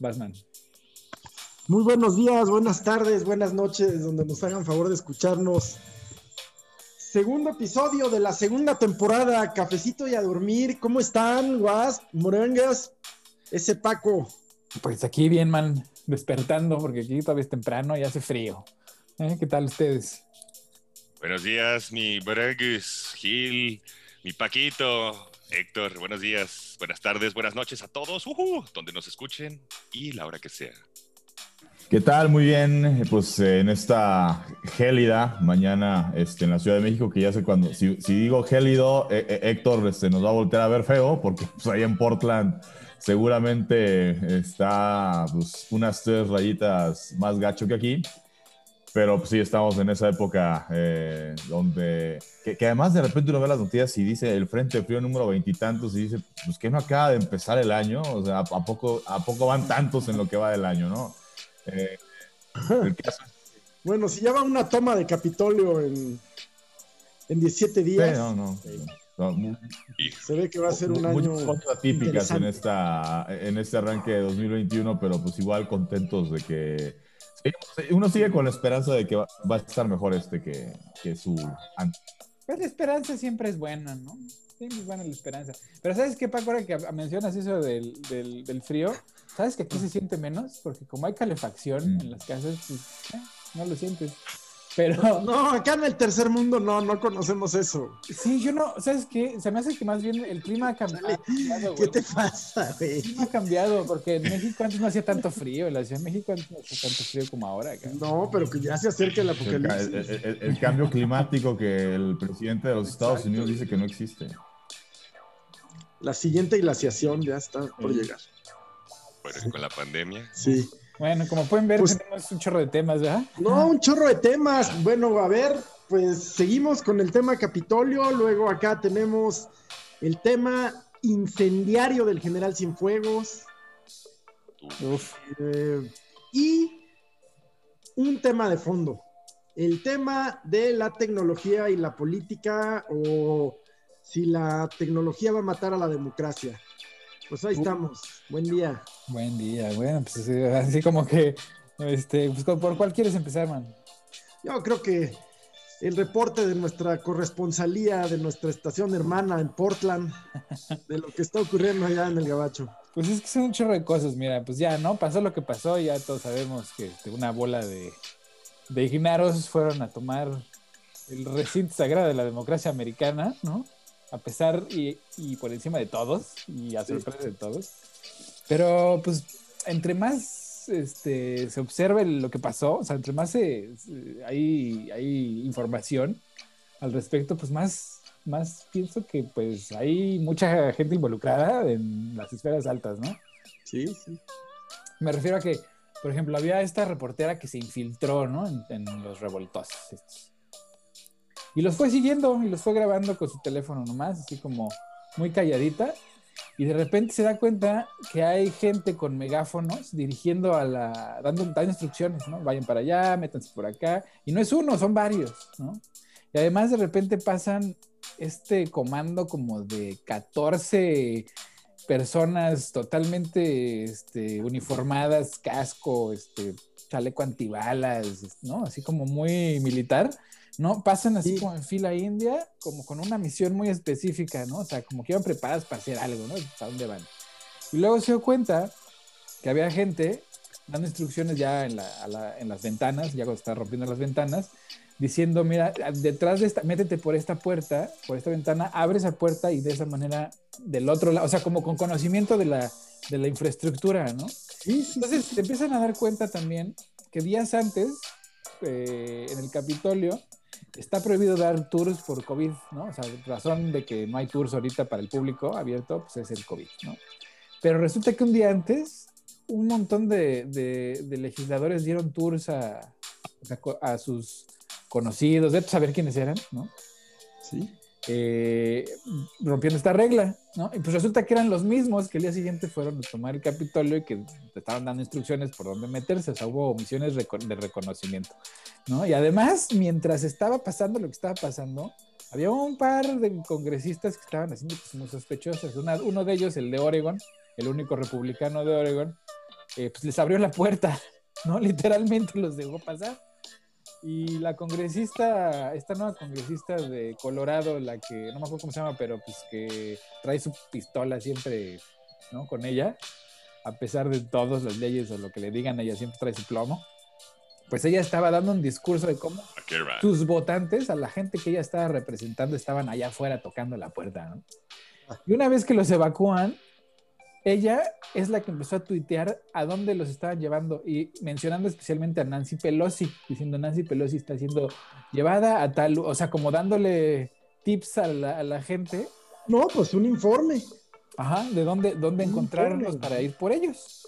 Batman. Muy buenos días, buenas tardes, buenas noches, donde nos hagan favor de escucharnos. Segundo episodio de la segunda temporada, Cafecito y a dormir. ¿Cómo están, Guas, Morengas? Ese Paco. Pues aquí bien, man, despertando, porque aquí todavía es temprano y hace frío. ¿Eh? ¿Qué tal ustedes? Buenos días, mi Bregus, Gil, mi Paquito, Héctor, buenos días, buenas tardes, buenas noches a todos, donde nos escuchen y la hora que sea. ¿Qué tal? Muy bien, pues en esta gélida mañana este, en la Ciudad de México, que ya sé cuando, si, digo gélido, eh, eh, Héctor este, nos va a voltear a ver feo, porque pues, ahí en Portland seguramente está pues, unas tres rayitas más gacho que aquí. Pero pues, sí, estamos en esa época eh, donde, que, además de repente uno ve las noticias y dice el Frente Frío número veintitantos y, dice, pues que no acaba de empezar el año, o sea, ¿a poco, ¿a poco van tantos en lo que va del año, no? Eh, bueno, si ya va una toma de Capitolio en, en 17 días. no, no. se ve que va a ser un año. Muchas cosas atípicas en, esta, en este arranque de 2021, pero pues igual contentos de que uno sigue con la esperanza de que va, a estar mejor este que, que su antes. Pues la esperanza siempre es buena, ¿no? Siempre es buena la esperanza. Pero ¿sabes qué, Paco? Ahora que mencionas eso del, del, del frío, ¿sabes que aquí se siente menos? Porque como hay calefacción mm. en las casas, pues, eh, no lo sientes. Pero. No, acá en el tercer mundo no, no conocemos eso. Sí, yo no, ¿sabes qué? Se me hace que más bien el clima ha cambiado. ¿Qué te pasa, güey? El clima ha cambiado, porque en México antes no hacía tanto frío, en la Ciudad de México antes no hacía tanto frío como ahora. No, pero que ya se acerca el apocalipsis. El, cambio climático que el presidente de los Estados Unidos dice que no existe. La siguiente glaciación ya está por llegar. Bueno, con la pandemia. Sí. Bueno, como pueden ver, pues, tenemos un chorro de temas, ¿verdad? No, un chorro de temas. Bueno, a ver, pues seguimos con el tema Capitolio. Luego acá tenemos el tema incendiario del general Cienfuegos. Uf. Eh, y un tema de fondo. El tema de la tecnología y la política o si la tecnología va a matar a la democracia. Pues ahí estamos. Buen día. Buen día. Bueno, pues así como que, este, pues, ¿por cuál quieres empezar, man? Yo creo que el reporte de nuestra corresponsalía, de nuestra estación hermana en Portland, de lo que está ocurriendo allá en el Gabacho. Pues es que son un chorro de cosas, mira, pues ya, ¿no? Pasó lo que pasó, ya todos sabemos que este, una bola de, de ignaros fueron a tomar el recinto sagrado de la democracia americana, ¿no? A pesar y, por encima de todos y a sorpresa de todos. Pero pues entre más este, se observe lo que pasó, o sea, entre más hay, hay información al respecto, pues más, más pienso que pues hay mucha gente involucrada en las esferas altas, ¿no? Sí, sí. Me refiero a que, por ejemplo, había esta reportera que se infiltró, ¿no? En, en los revoltosos estos. Y los fue siguiendo y los fue grabando con su teléfono nomás, así como muy calladita. Y de repente se da cuenta que hay gente con megáfonos dirigiendo a la, dando, dando instrucciones, ¿no? Vayan para allá, métanse por acá. Y no es uno, son varios, ¿no? Y además de repente pasan este comando como de 14 personas totalmente este, uniformadas, casco, este, chaleco antibalas, ¿no? Así como muy militar ¿no? Pasan así como en fila india, como con una misión muy específica, ¿no? O sea, como que iban preparadas para hacer algo, ¿no? ¿A dónde van? Y luego se dio cuenta que había gente dando instrucciones ya en, las ventanas, ya cuando está rompiendo las ventanas, diciendo, mira, detrás de esta, métete por esta puerta, por esta ventana, abre esa puerta y de esa manera del otro lado, o sea, como con conocimiento de la, de la infraestructura, ¿no? Sí, sí, Entonces se empiezan a dar cuenta también que días antes, eh, en el Capitolio, está prohibido dar tours por COVID, ¿no? O sea, razón de que no hay tours ahorita para el público abierto, pues es el COVID, ¿no? Pero resulta que un día antes, un montón de, legisladores dieron tours a, a, sus conocidos, de saber quiénes eran, ¿no? Sí. Eh, rompiendo esta regla, ¿no? Y pues resulta que eran los mismos que el día siguiente fueron a tomar el Capitolio y que estaban dando instrucciones por dónde meterse, o sea, hubo misiones de reconocimiento, ¿no? Y además, mientras estaba pasando lo que estaba pasando, había un par de congresistas que estaban haciendo cosas muy sospechosas. uno de ellos, el de Oregon, el único republicano de Oregon, eh, pues les abrió la puerta, ¿no? Literalmente los dejó pasar. Y la congresista, esta nueva congresista de Colorado, la que no me acuerdo cómo se llama, pero pues que trae su pistola siempre, ¿no? Con ella, a pesar de todas las leyes o lo que le digan, ella siempre trae su plomo. Pues ella estaba dando un discurso de cómo sus votantes, a la gente que ella estaba representando, estaban allá afuera tocando la puerta, ¿no? Y una vez que los evacúan, ella es la que empezó a tuitear a dónde los estaban llevando y mencionando especialmente a Nancy Pelosi, diciendo Nancy Pelosi está siendo llevada a tal, o sea, como dándole tips a la, gente. No, pues un informe. Ajá, de dónde, dónde encontrarlos para ir por ellos.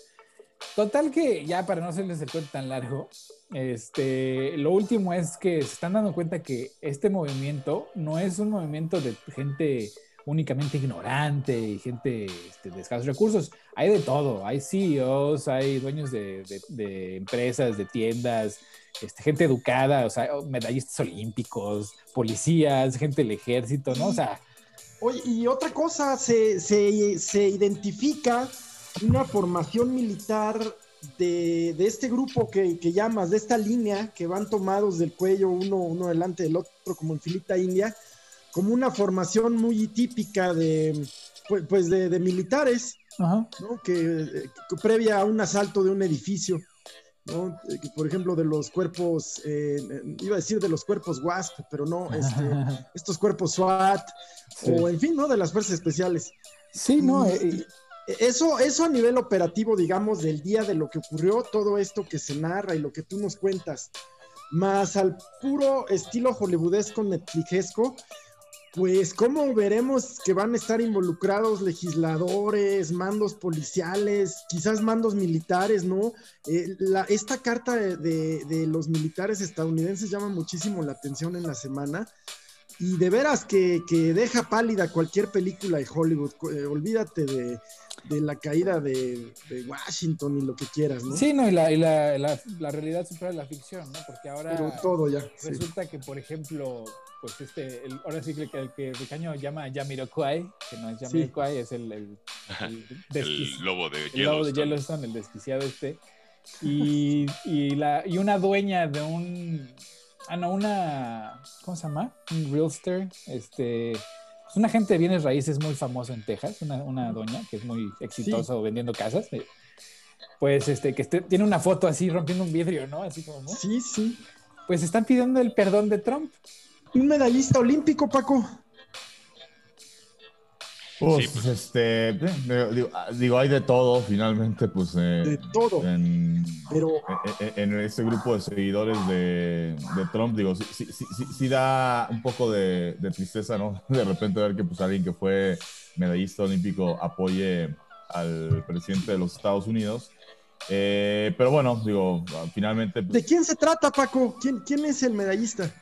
Total que ya para no hacerles el cuento tan largo, este, lo último es que se están dando cuenta que este movimiento no es un movimiento de gente únicamente ignorante y gente este, de escasos recursos. Hay de todo, hay CEOs, hay dueños de, empresas, de tiendas, este, gente educada, o sea, medallistas olímpicos, policías, gente del ejército, ¿no? O sea... Oye, y otra cosa, se, se, identifica una formación militar de, de, este grupo que, que, llamas, de esta línea que van tomados del cuello uno, uno delante del otro, como en filita india, como una formación muy típica de, pues, pues de, militares, ¿no? Que, previa a un asalto de un edificio, ¿no? por ejemplo, de los cuerpos, eh, iba a decir de los cuerpos WASP, pero no, este, estos cuerpos SWAT, o en fin, ¿no? De las fuerzas especiales. Sí, no. Eh, eso, eso a nivel operativo, digamos, del día de lo que ocurrió, todo esto que se narra y lo que tú nos cuentas, más al puro estilo hollywoodesco netflixesco, pues cómo veremos que van a estar involucrados legisladores, mandos policiales, quizás mandos militares, ¿no? Eh, esta carta de, los militares estadounidenses llama muchísimo la atención en la semana y de veras que, deja pálida cualquier película de Hollywood. Eh, olvídate de, la caída de, Washington y lo que quieras, ¿no? Sí, no, y la, y la, la, realidad supera la ficción, ¿no? Porque ahora todo ya, resulta que, por ejemplo, pues este, ahora sí que el que Ricaño llama Jamiroquai, que no es Jamiroquai, es el, el, lobo de Yellowstone. El lobo de Yellowstone, el desquiciado este. Y, y, la, y una dueña de un, ah, no, una, ¿cómo se llama? Un realtor, este, es una gente de bienes raíces muy famoso en Texas, una, una doña que es muy exitosa vendiendo casas. Eh, pues este, que este, tiene una foto así rompiendo un vidrio, ¿no? Así como. Sí, sí. Pues están pidiendo el perdón de Trump un medallista olímpico, Paco. Pues, pues, este, eh, digo, hay de todo, finalmente, pues. Eh, de todo. En, Pero... en, este grupo de seguidores de, Trump, digo, sí, sí, sí, da un poco de, tristeza, ¿no? De repente ver que, pues, alguien que fue medallista olímpico apoye al presidente de los Estados Unidos. Eh, pero bueno, digo, finalmente. Pues ¿De quién se trata, Paco? ¿Quién, quién es el medallista?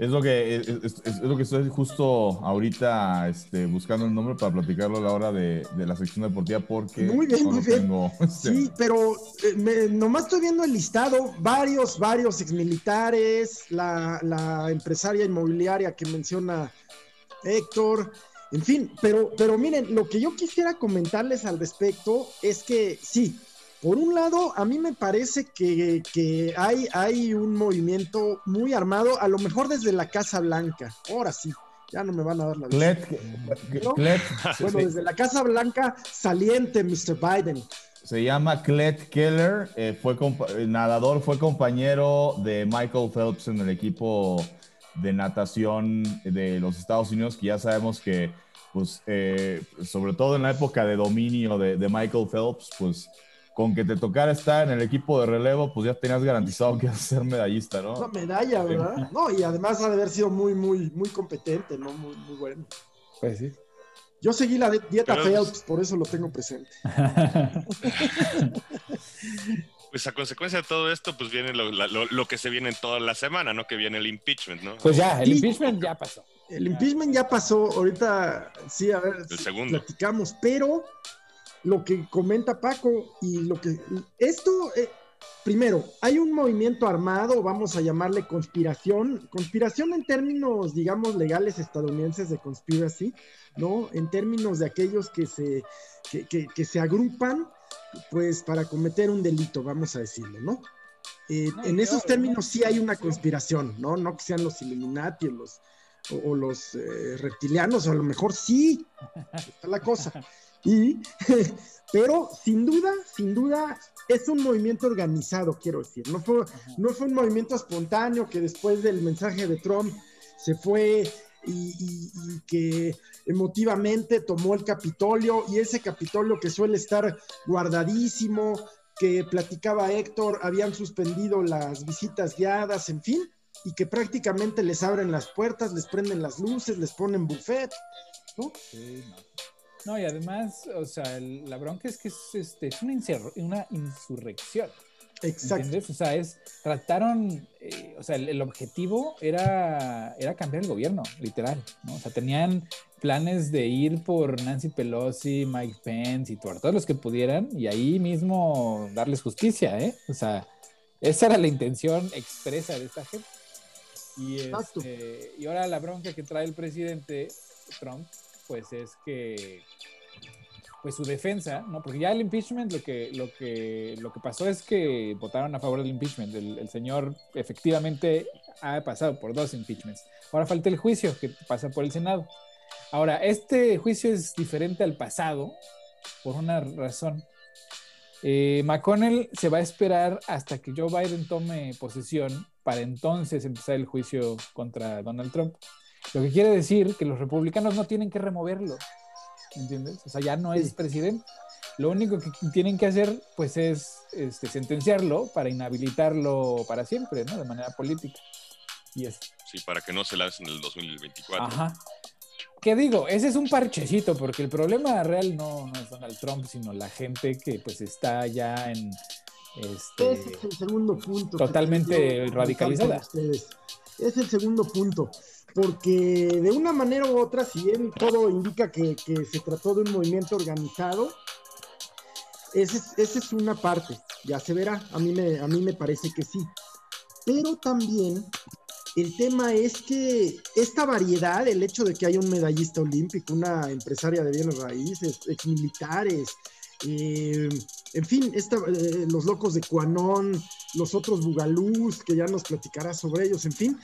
Es lo que, es, lo que estoy justo ahorita este, buscando el nombre para platicarlo a la hora de, la sección deportiva porque muy bien, muy bien. Este, sí, pero eh, nomás estoy viendo el listado, varios, varios exmilitares, la, la empresaria inmobiliaria que menciona Héctor, en fin, pero, pero miren, lo que yo quisiera comentarles al respecto es que sí, por un lado, a mí me parece que, hay, hay un movimiento muy armado, a lo mejor desde la Casa Blanca. Ahora sí, ya no me van a dar la Bueno, desde la Casa Blanca, saliente, Mr. Biden. Se llama Clet Keller, eh, fue nadador, fue compañero de Michael Phelps en el equipo de natación de los Estados Unidos, que ya sabemos que, pues, eh, sobre todo en la época de dominio de, de Michael Phelps, pues con que te tocara estar en el equipo de relevo, pues ya tenías garantizado que ibas a ser medallista, ¿no? Una medalla, ¿verdad? No, y además ha de haber sido muy, muy, muy competente, ¿no? Muy, muy bueno. Pues sí. Yo seguí la dieta Phelps, por eso lo tengo presente. pues a consecuencia de todo esto, pues viene lo, que se viene en toda la semana, ¿no? Que viene el impeachment, ¿no? Pues ya, el impeachment ya pasó. El impeachment ya pasó, ahorita sí, a ver, el segundo. platicamos, pero lo que comenta Paco y lo que... Esto, eh, primero, hay un movimiento armado, vamos a llamarle conspiración, conspiración en términos, digamos, legales estadounidenses de conspiracy, ¿no? En términos de aquellos que se, que, se agrupan pues para cometer un delito, vamos a decirlo, ¿no? Eh, No, en esos términos ¿no? sí hay una conspiración, ¿no? No que sean los Illuminati o los, o, o los eh, reptilianos, o a lo mejor sí, está la cosa. Y, pero sin duda, sin duda, es un movimiento organizado, quiero decir. No fue, no fue un movimiento espontáneo que después del mensaje de Trump se fue y, y- y que emotivamente tomó el Capitolio y ese Capitolio que suele estar guardadísimo, que platicaba Héctor, habían suspendido las visitas guiadas, en fin, y que prácticamente les abren las puertas, les prenden las luces, les ponen buffet, ¿no? Sí, no. No, y además, o sea, el- la bronca es que es, este, es una, una insurrección. Exacto. ¿Entiendes? O sea, es, trataron, eh, o sea, el, el objetivo era, era cambiar el gobierno, literal, ¿no? O sea, tenían planes de ir por Nancy Pelosi, Mike Pence y por todos los que pudieran y ahí mismo darles justicia, ¿eh? O sea, esa era la intención expresa de esta gente. Y, Exacto. este, y ahora la bronca que trae el presidente Trump, pues es que pues su defensa, ¿no? Porque ya el impeachment lo que, lo que, lo que pasó es que votaron a favor del impeachment. El, señor efectivamente ha pasado por dos impeachments. Ahora falta el juicio que pasa por el Senado. Ahora, este juicio es diferente al pasado por una razón. Eh, McConnell se va a esperar hasta que Joe Biden tome posesión para entonces empezar el juicio contra Donald Trump. Lo que quiere decir que los republicanos no tienen que removerlo. ¿entiendes? O sea, ya no es presidente. Lo único que tienen que hacer, pues, es este, sentenciarlo para inhabilitarlo para siempre, ¿no? De manera política. Y es, Sí, para que no se lance en el 2024. ajá. ¿Qué digo? Ese es un parchecito, porque el problema real no, no es Donald Trump, sino la gente que, pues, está ya en, este, Ese es el segundo punto. totalmente radicalizada. Es el segundo punto. Porque de una manera u otra, si bien todo indica que, que se trató de un movimiento organizado, esa es, una parte, ya se verá, a mí, me, a mí me parece que sí. Pero también el tema es que esta variedad, el hecho de que haya un medallista olímpico, una empresaria de bienes raíces, exmilitares, eh, en fin, esta, eh, los locos de Cuanón, los otros bugalús, que ya nos platicará sobre ellos, en fin,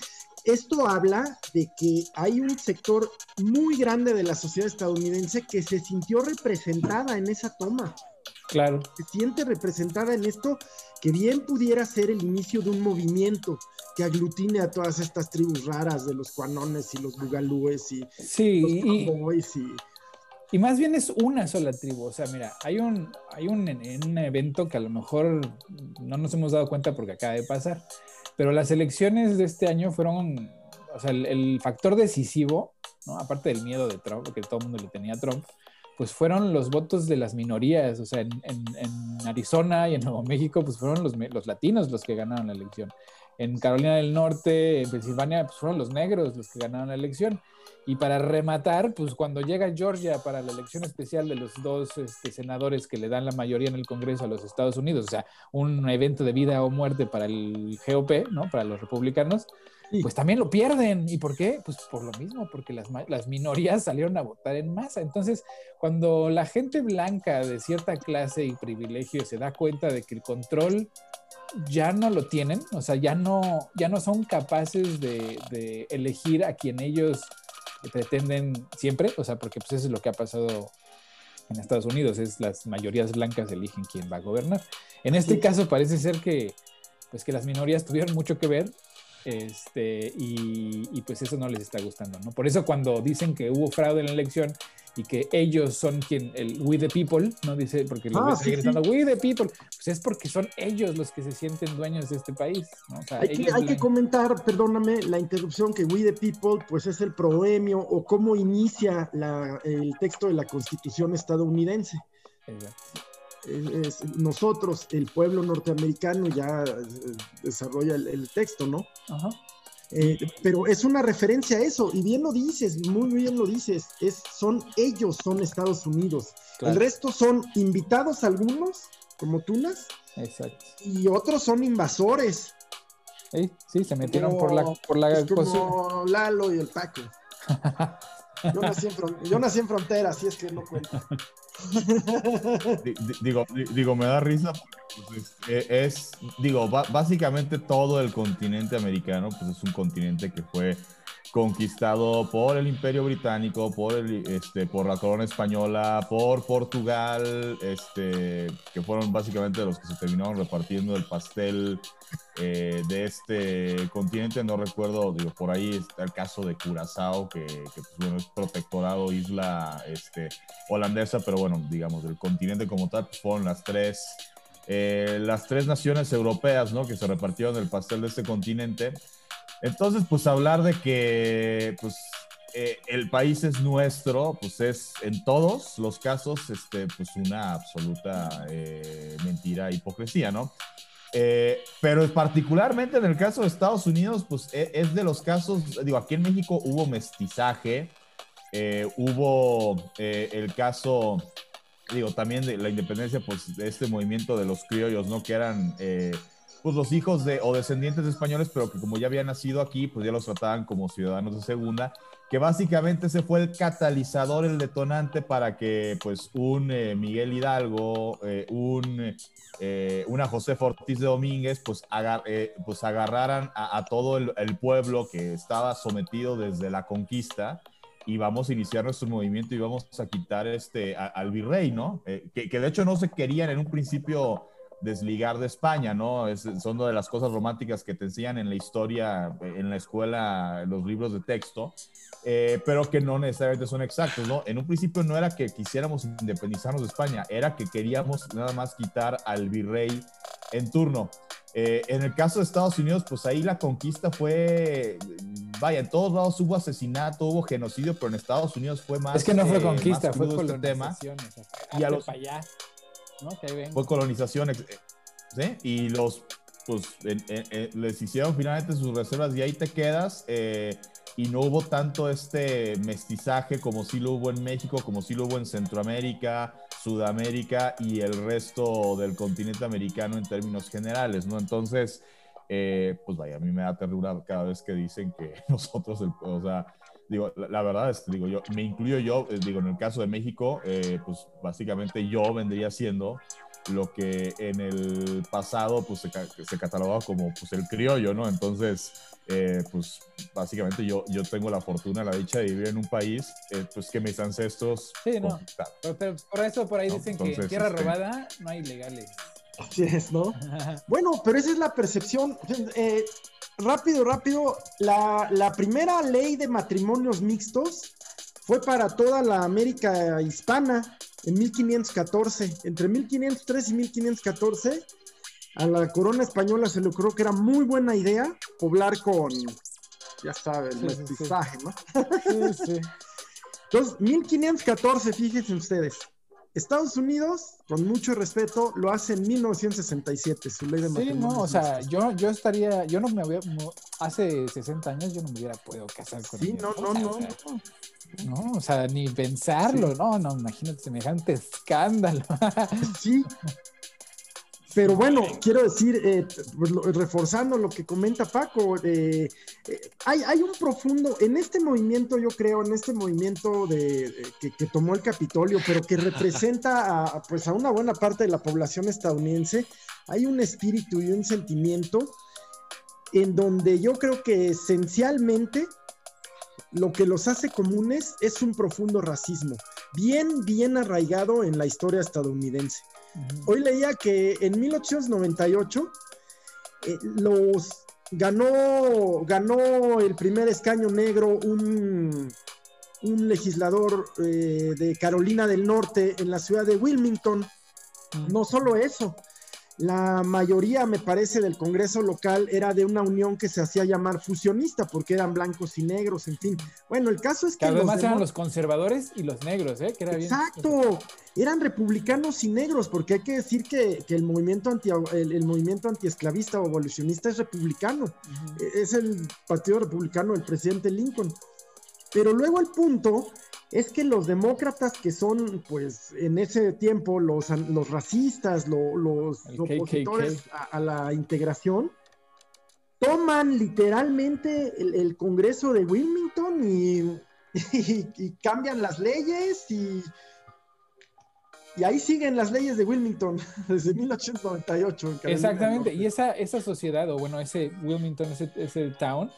esto habla de que hay un sector muy grande de la sociedad estadounidense que se sintió representada en esa toma, claro. se siente representada en esto que bien pudiera ser el inicio de un movimiento que aglutine a todas estas tribus raras de los cuanones y los bugalúes y Sí, los y, y... Y más bien es una sola tribu. O sea, mira, hay un, hay un, un evento que a lo mejor no nos hemos dado cuenta porque acaba de pasar, pero las elecciones de este año fueron, o sea, el, factor decisivo, ¿no? aparte del miedo de Trump, que todo el mundo le tenía a Trump, pues fueron los votos de las minorías. O sea, en, en, en Arizona y en Nuevo México, pues fueron los, los, latinos los que ganaron la elección. En Carolina del Norte, en Pensilvania, pues fueron los negros los que ganaron la elección. Y para rematar, pues cuando llega Georgia para la elección especial de los dos este, senadores que le dan la mayoría en el Congreso a los Estados Unidos, o sea, un evento de vida o muerte para el GOP, ¿no? Para los republicanos, sí. pues también lo pierden. ¿Y por qué? Pues por lo mismo, porque las, las minorías salieron a votar en masa. Entonces, cuando la gente blanca de cierta clase y privilegio se da cuenta de que el control ya no lo tienen, o sea, ya no, ya no son capaces de, de elegir a quien ellos pretenden siempre, o sea, porque pues eso es lo que ha pasado en Estados Unidos, es las mayorías blancas eligen quién va a gobernar. En este sí. caso parece ser que, pues que las minorías tuvieron mucho que ver este, y, y, pues eso no les está gustando, ¿no? Por eso cuando dicen que hubo fraude en la elección y que ellos son quien, el we the people, ¿no? Dice, porque los ah, sí, gritando sí. we the people, pues es porque son ellos los que se sienten dueños de este país, ¿no? O sea, hay, que, hay que, comentar, perdóname, la interrupción que we the people, pues es el proemio o cómo inicia la, el texto de la constitución estadounidense. Exacto. Es, es, nosotros, el pueblo norteamericano, ya desarrolla el, el texto, ¿no? Ajá. Eh, pero es una referencia a eso, y bien lo dices, muy bien lo dices, es, son ellos, son Estados Unidos. Claro. El resto son invitados algunos, como Tunas, Exacto. y otros son invasores. Sí, sí se metieron como, por la, por la pues como Lalo y el Paco. Yo nací, en yo nací en frontera, así es que no cuenta. digo, digo, me da risa porque pues, es, digo, básicamente todo el continente americano, pues es un continente que fue conquistado por el Imperio Británico, por, este, por la corona española, por Portugal, este, que fueron básicamente los que se terminaron repartiendo el pastel eh, de este continente. No recuerdo, digo, por ahí está el caso de Curazao, que, pues, bueno, es protectorado isla este, holandesa, pero bueno, digamos, del continente como tal, pues, fueron las tres. Eh, las tres naciones europeas, ¿no? Que se repartieron el pastel de este continente. Entonces, pues hablar de que pues, eh, el país es nuestro, pues es en todos los casos, este, pues una absoluta eh, mentira, hipocresía, ¿no? Eh, pero particularmente en el caso de Estados Unidos, pues e, es de los casos, digo, aquí en México hubo mestizaje, hubo el caso, digo, también de la independencia, pues de este movimiento de los criollos, ¿no? Que eran pues los hijos de o descendientes de españoles, pero que como ya habían nacido aquí, pues ya los trataban como ciudadanos de segunda, que básicamente ese fue el catalizador, el detonante para que pues un eh, Miguel Hidalgo, eh, un, eh, una José Ortiz de Domínguez, pues, pues agarraran a, todo el, pueblo que estaba sometido desde la conquista y vamos a iniciar nuestro movimiento y vamos a quitar este, al virrey, ¿no? que, que de hecho no se querían en un principio desligar de España, ¿no? Es, son de las cosas románticas que te enseñan en la historia, en la escuela, en los libros de texto, eh, pero que no necesariamente son exactos, ¿no? En un principio no era que quisiéramos independizarnos de España, era que queríamos nada más quitar al virrey en turno. Eh, en el caso de Estados Unidos, pues ahí la conquista fue, vaya, en todos lados hubo asesinato, hubo genocidio, pero en Estados Unidos fue más. Es que no fue eh, conquista, fue este colonización. y a los, allá. Fue colonización, ¿sí? Y los, pues, les hicieron finalmente sus reservas y ahí te quedas. Eh, y no hubo tanto este mestizaje como sí lo hubo en México, como sí lo hubo en Centroamérica, Sudamérica y el resto del continente americano en términos generales, ¿no? Entonces, eh, pues vaya, a mí me da ternura cada vez que dicen que nosotros, o sea, digo, la, verdad es, digo, yo, me incluyo yo, eh, digo, en el caso de México, eh, pues básicamente yo vendría siendo lo que en el pasado pues se, se catalogaba como pues el criollo, ¿no? Entonces, eh, pues básicamente yo, yo tengo la fortuna, la dicha de vivir en un país pues que mis ancestros... Sí, no. Pero, por eso por ahí dicen que en tierra este robada no hay legales. Así es, ¿no? bueno, pero esa es la percepción. Eh, rápido, rápido, la, primera ley de matrimonios mixtos fue para toda la América hispana en 1514. Entre 1503 y 1514, a la corona española se le ocurrió que era muy buena idea poblar con, ya saben, mestizaje, ¿no? Sí, sí. Entonces, 1514, fíjense ustedes. Estados Unidos, con mucho respeto, lo hace en 1967, su ley de Sí, no, o sea, yo, yo estaría, yo no me había, hace 60 años yo no me hubiera podido casar con Sí, no, no, no, no. o sea, ni pensarlo, no, no, imagínate semejante escándalo. Sí, pero bueno, quiero decir, eh, pues, reforzando lo que comenta Paco, eh, eh, hay, un profundo, en este movimiento, yo creo, en este movimiento de, que, tomó el Capitolio, pero que representa a, pues a una buena parte de la población estadounidense, hay un espíritu y un sentimiento en donde yo creo que esencialmente lo que los hace comunes es un profundo racismo, bien, bien arraigado en la historia estadounidense. Hoy leía que en 1898 eh, los ganó, ganó el primer escaño negro un, un legislador eh, de Carolina del Norte en la ciudad de Wilmington. No solo eso, la mayoría, me parece, del Congreso local era de una unión que se hacía llamar fusionista, porque eran blancos y negros, en fin. Bueno, el caso es que... además eran los conservadores y los negros, ¿eh? Que era Exacto, eran republicanos y negros, porque hay que decir que, el movimiento anti el, movimiento antiesclavista o evolucionista es republicano. E, es el partido republicano del presidente Lincoln. Pero luego el punto es que los demócratas que son, pues, en ese tiempo los, los racistas, los opositores a, la integración, toman literalmente el, Congreso de Wilmington y, y, y cambian las leyes y, y ahí siguen las leyes de Wilmington desde 1898. en Exactamente, y esa, esa sociedad, o bueno, ese Wilmington, ese, ese town,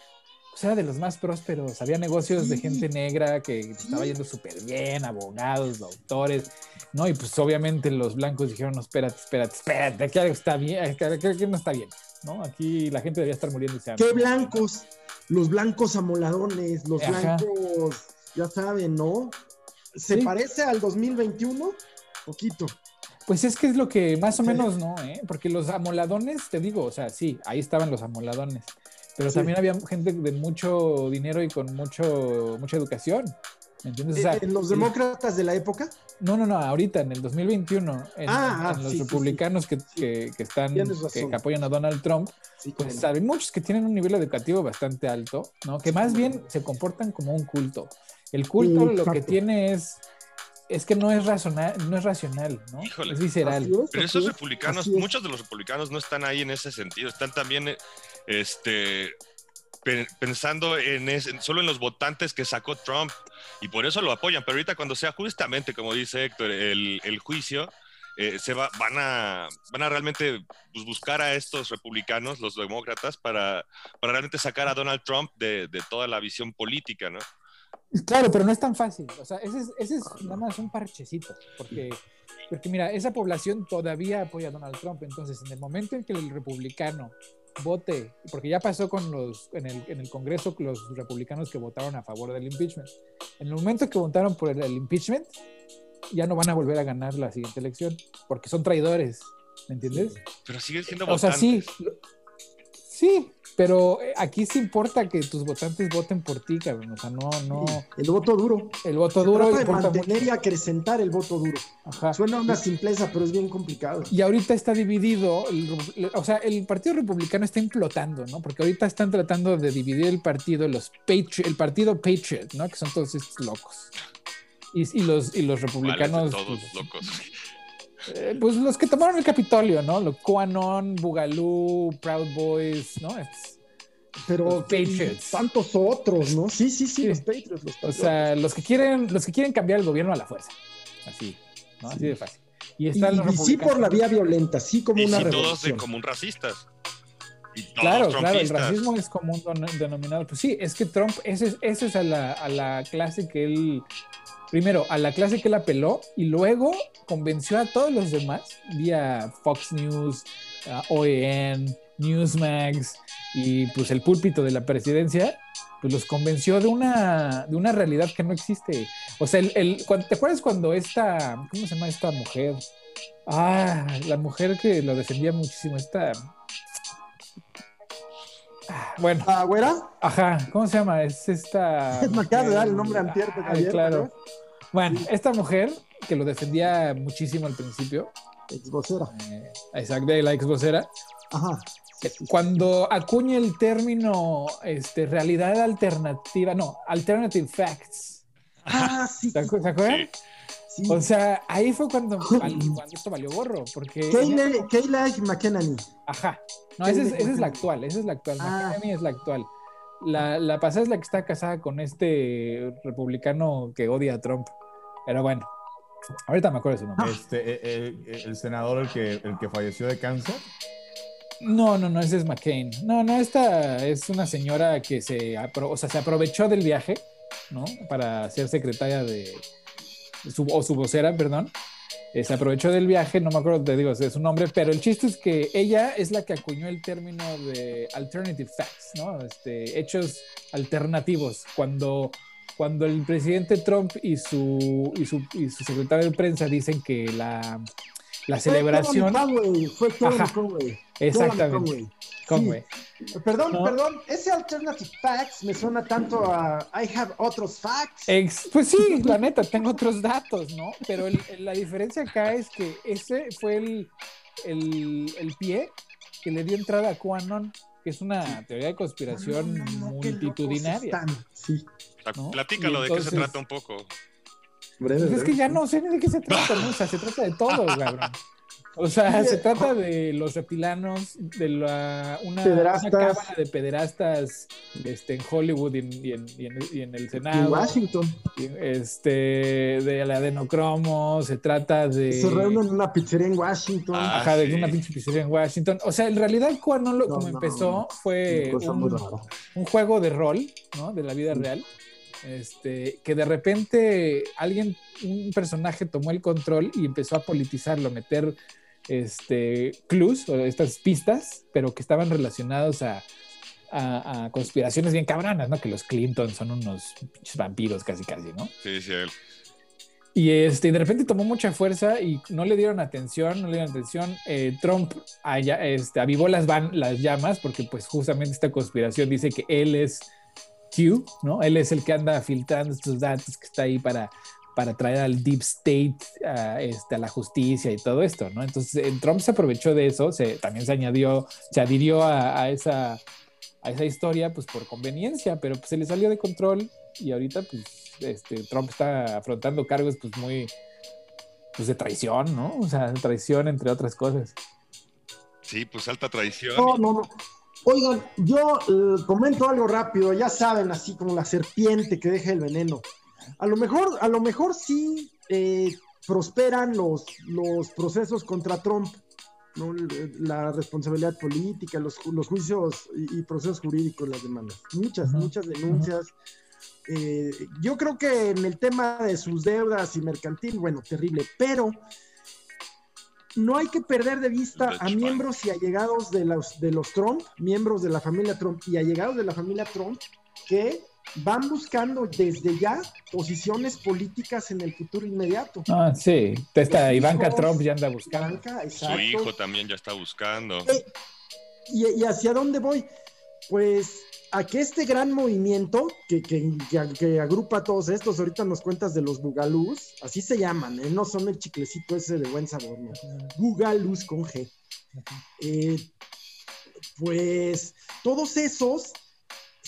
pues era de los más prósperos. Había negocios de gente negra que estaba yendo súper bien, abogados, doctores, ¿no? Y pues obviamente los blancos dijeron, no, espérate, espérate, espérate, aquí algo está bien, aquí no está bien, ¿no? Aquí la gente debía estar muriendo. ¡Qué blancos! Los blancos amoladones, los Ajá. blancos, ya saben, ¿no? ¿Se Sí. parece al 2021? Poquito. Pues es que es lo que más o menos, ¿no? ¿Eh? Porque los amoladones, te digo, o sea, sí, ahí estaban los amoladones, pero Sí. también había gente de mucho dinero y con mucho, mucha educación. ¿Me entiendes? O sea, ¿En los demócratas de la época? No, no, no, ahorita, en el 2021, en, Ah, en los sí, sí, republicanos Que, que, que están, que, que apoyan a Donald Trump, Sí, pues hay muchos que tienen un nivel educativo bastante alto, ¿no? Que más bien se comportan como un culto. El culto lo que tiene es, es que no es, razona- no es racional, ¿no? Híjole. Es visceral. Es, Pero esos es, republicanos, es. muchos de los republicanos no están ahí en ese sentido, están también eh, este, pe- pensando en, solo en los votantes que sacó Trump y por eso lo apoyan. Pero ahorita cuando sea justamente, como dice Héctor, el, juicio, eh, se va, van, a, van a realmente pues, buscar a estos republicanos, los demócratas, para, para realmente sacar a Donald Trump de, toda la visión política, ¿no? Claro, pero no es tan fácil. O sea, ese es, ese es nada más un parchecito. Porque, porque, mira, esa población todavía apoya a Donald Trump. Entonces, en el momento en que el republicano vote, porque ya pasó con los, en el, en el Congreso, los republicanos que votaron a favor del impeachment. En el momento que votaron por el, el impeachment, ya no van a volver a ganar la siguiente elección. Porque son traidores. ¿Me entiendes? Pero siguen siendo O sea, votantes. sí. Sí, pero eh, aquí sí importa que tus votantes voten por ti, cabrón. O sea, no, no. El voto duro. El voto Se duro trata de mantener mucho. y acrecentar el voto duro. Ajá. Suena una simpleza, pero es bien complicado. Y ahorita está dividido, el- o sea, el Partido Republicano está implotando, ¿no? Porque ahorita están tratando de dividir el partido, los Patri- el partido Patriot, ¿no? Que son todos estos locos. Y, y los, y los ¿Cuáles de republicanos, todos pues, locos. Eh, pues los que tomaron el Capitolio, ¿no? Los QAnon, Boogaloo, Proud Boys, ¿no? Es- Pero Los Patriots. tantos otros, ¿no? Sí, sí, sí, Sí. los Patriots, los o Patriots. sea, los que quieren, los que quieren cambiar el gobierno a la fuerza. Así, ¿no? Así de fácil. Y y, están los y sí por la vía violenta, sí como Y una sí, todos de común racistas. Y todos Claro, claro, el racismo es como un don- denominador. Pues sí, es que Trump, ese, es- ese es a la, a la clase que él, primero, a la clase que él apeló y luego convenció a todos los demás vía Fox News, OEN, Newsmax y pues el púlpito de la presidencia, pues los convenció de una, de una realidad que no existe. O sea, el, el- ¿te acuerdas cuando esta, ¿cómo se llama esta mujer? Ah, la mujer que lo defendía muchísimo, esta... Ah, Bueno, ¿Ah, güera? Ajá, ¿cómo se llama? Es esta. Me acabas de dar el nombre antier, ayer, claro. Bueno, esta mujer que lo defendía muchísimo al principio, Ex vocera. eh, exacto, de la ex vocera, Ajá. cuando acuña el término este, realidad alternativa, no, alternative facts. Ah, sí. ¿Se acu- se acuerdan? sí. O sea, ahí fue cuando, cuando esto valió gorro, porque. Kayla, Kayla McEnany. Ajá. No, esa es, esa es la actual, esa es la actual. Ah. McEnany es la actual. La, la pasada es la que está casada con este republicano que odia a Trump. Pero bueno, ahorita me acuerdo de su nombre. Este, eh, eh, el senador, el que, el que falleció de cáncer. No, no, no, ese es McCain. No, no, esta es una señora que se, apro- o sea, se aprovechó del viaje, ¿no? Para ser secretaria de, su, o su vocera, perdón. Eh, se aprovechó del viaje, no me acuerdo, te digo, de su nombre, pero el chiste es que ella es la que acuñó el término de alternative facts, ¿no? Este, hechos alternativos. Cuando, cuando el presidente Trump y su, y su, y su secretario de prensa dicen que la, la celebración... Fue Kevin Conway, Fue Kevin Ajá. Conway. Exactamente. Conway. Conway. Sí. Perdón, ¿No? perdón. Ese Alternative Facts me suena tanto a I have otros facts. Ex- pues sí, la neta, tengo otros datos, ¿no? Pero el- el- la diferencia acá es que ese fue el, el, el pie que le dio entrada a QAnon, que es una teoría de conspiración No, no, no, qué locos multitudinaria. están. Sí. ¿no? Platícalo, ¿de qué se trata un poco? Breve, Pues es que ya no sé ni de qué se trata, ¿no? O sea, se trata de todo, cabrón. O sea, se trata de los reptilanos, de la, una, una cámara de pederastas este, en Hollywood y en, y en- y en- y en el En Senado. Washington. Este, de la adenocromo, se trata de. Se reúnen en una pizzería en Washington. Ah, Ajá, de sí. una pinche pizzería en Washington. O sea, en realidad, cuando lo, No, como no, empezó, no. fue un, juego de rol, ¿no? De la vida real. Este, que de repente alguien, un personaje tomó el control y empezó a politizarlo, meter este, clues o estas pistas, pero que estaban relacionados a, a- a conspiraciones bien cabranas, ¿no? Que los Clinton son unos vampiros casi casi, ¿no? Sí, sí, él. Y este, de repente tomó mucha fuerza y no le dieron atención, no le dieron atención. Eh, Trump allá, este, avivó las, van, las llamas porque pues justamente esta conspiración dice que él es Q, ¿no? Él es el que anda filtrando estos datos que está ahí para, para traer al deep state a, este, a la justicia y todo esto, ¿no? Entonces eh, Trump se aprovechó de eso, se, también se añadió, se adhirió a, a esa, a esa historia pues por conveniencia, pero pues se le salió de control y ahorita pues este, Trump está afrontando cargos pues muy pues de traición, ¿no? O sea, de traición entre otras cosas. Sí, pues alta traición. No, no, no. Oigan, yo eh, comento algo rápido, ya saben, así como la serpiente que deja el veneno. A lo mejor, a lo mejor sí eh, prosperan los, los procesos contra Trump, ¿no? la responsabilidad política, los, los juicios y, y procesos jurídicos, las demandas. Muchas, muchas denuncias. Eh, yo creo que en el tema de sus deudas y mercantil, bueno, terrible, pero no hay que perder de vista a miembros y allegados de los, de los Trump, miembros de la familia Trump y allegados de la familia Trump que van buscando desde ya posiciones políticas en el futuro inmediato. Ah, sí, Los Ivanka hijos, Trump ya anda buscando. Blanca, Su hijo también ya está buscando. Eh, ¿Y, y hacia dónde voy? Pues a que este gran movimiento que, que, que- que agrupa a todos estos, ahorita nos cuentas de los bugalús, así se llaman, ¿eh? no son el chiclecito ese de buen sabor, no. bugalús con G. Eh, pues todos esos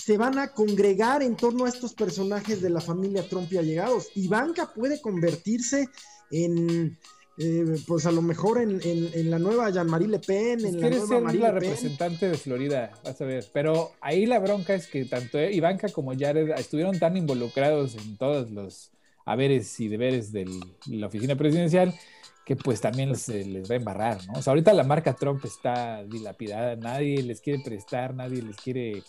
se van a congregar en torno a estos personajes de la familia Trump y allegados. Ivanka puede convertirse en, eh, pues a lo mejor en, en- en la nueva Jean-Marie Le Pen, en la nueva ser Marie la Le Pen. representante de Florida, vas a ver. Pero ahí la bronca es que tanto Ivanka como Jared estuvieron tan involucrados en todos los haberes y deberes de la oficina presidencial que pues también se les va a embarrar, ¿no? O sea, ahorita la marca Trump está dilapidada, nadie les quiere prestar, nadie les quiere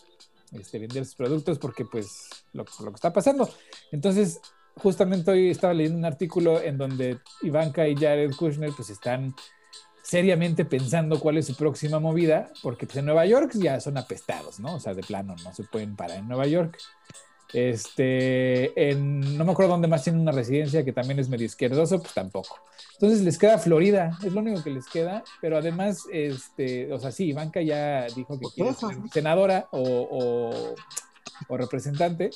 este, vender sus productos porque pues lo, lo que está pasando. Entonces, justamente hoy estaba leyendo un artículo en donde Ivanka y Jared Kushner pues están seriamente pensando cuál es su próxima movida, porque pues en Nueva York ya son apestados, ¿no? O sea, de plano, no se pueden parar en Nueva York. Este, en, no me acuerdo dónde más tienen una residencia que también es medio izquierdoso, pues tampoco. Entonces les queda Florida, es lo único que les queda, pero además, este, o sea, sí, Ivanka ya dijo que O quiere ser senadora o, o- o representante,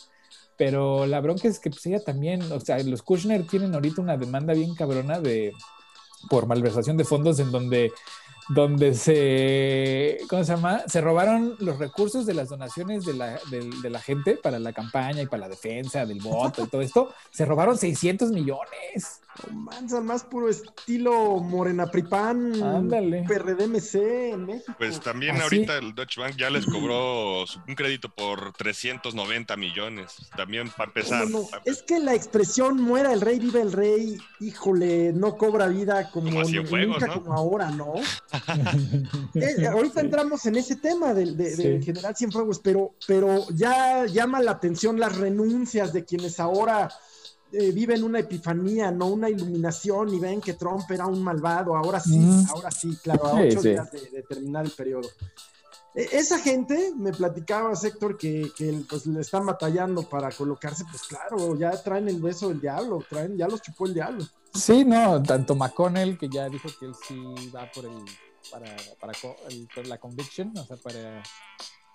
pero la bronca es que pues ella también, o sea, los Kushner tienen ahorita una demanda bien cabrona de por malversación de fondos en donde donde se, ¿cómo se llama? Se robaron los recursos de las donaciones de la, del- de la gente para la campaña y para la defensa del voto y todo esto. Se robaron 600 millones. Manches, más puro estilo Morena Pripan, Ándale. PRDMC en México. Pues también Así. ahorita el Deutsche Bank ya les cobró un crédito por 390 millones. También para empezar. No, no, para Es que la expresión muera el rey, vive el rey, híjole, no cobra vida como, nunca ¿no? como ahora, ¿no? Eh, ahorita Sí. entramos en ese tema del, de- del Sí. general Cienfuegos, pero, pero ya llama la atención las renuncias de quienes ahora eh, viven una epifanía, no una iluminación y ven que Trump era un malvado. Ahora sí, Mm. ahora sí, claro, a Sí, ocho sí. días de, de terminar el periodo. E- Esa gente, me platicaba Héctor, que, que pues le están batallando para colocarse, pues claro, ya traen el beso del diablo, traen, ya los chupó el diablo. Sí, no, tanto McConnell, que ya dijo que él sí va por el, para, para el- por la conviction, o sea, para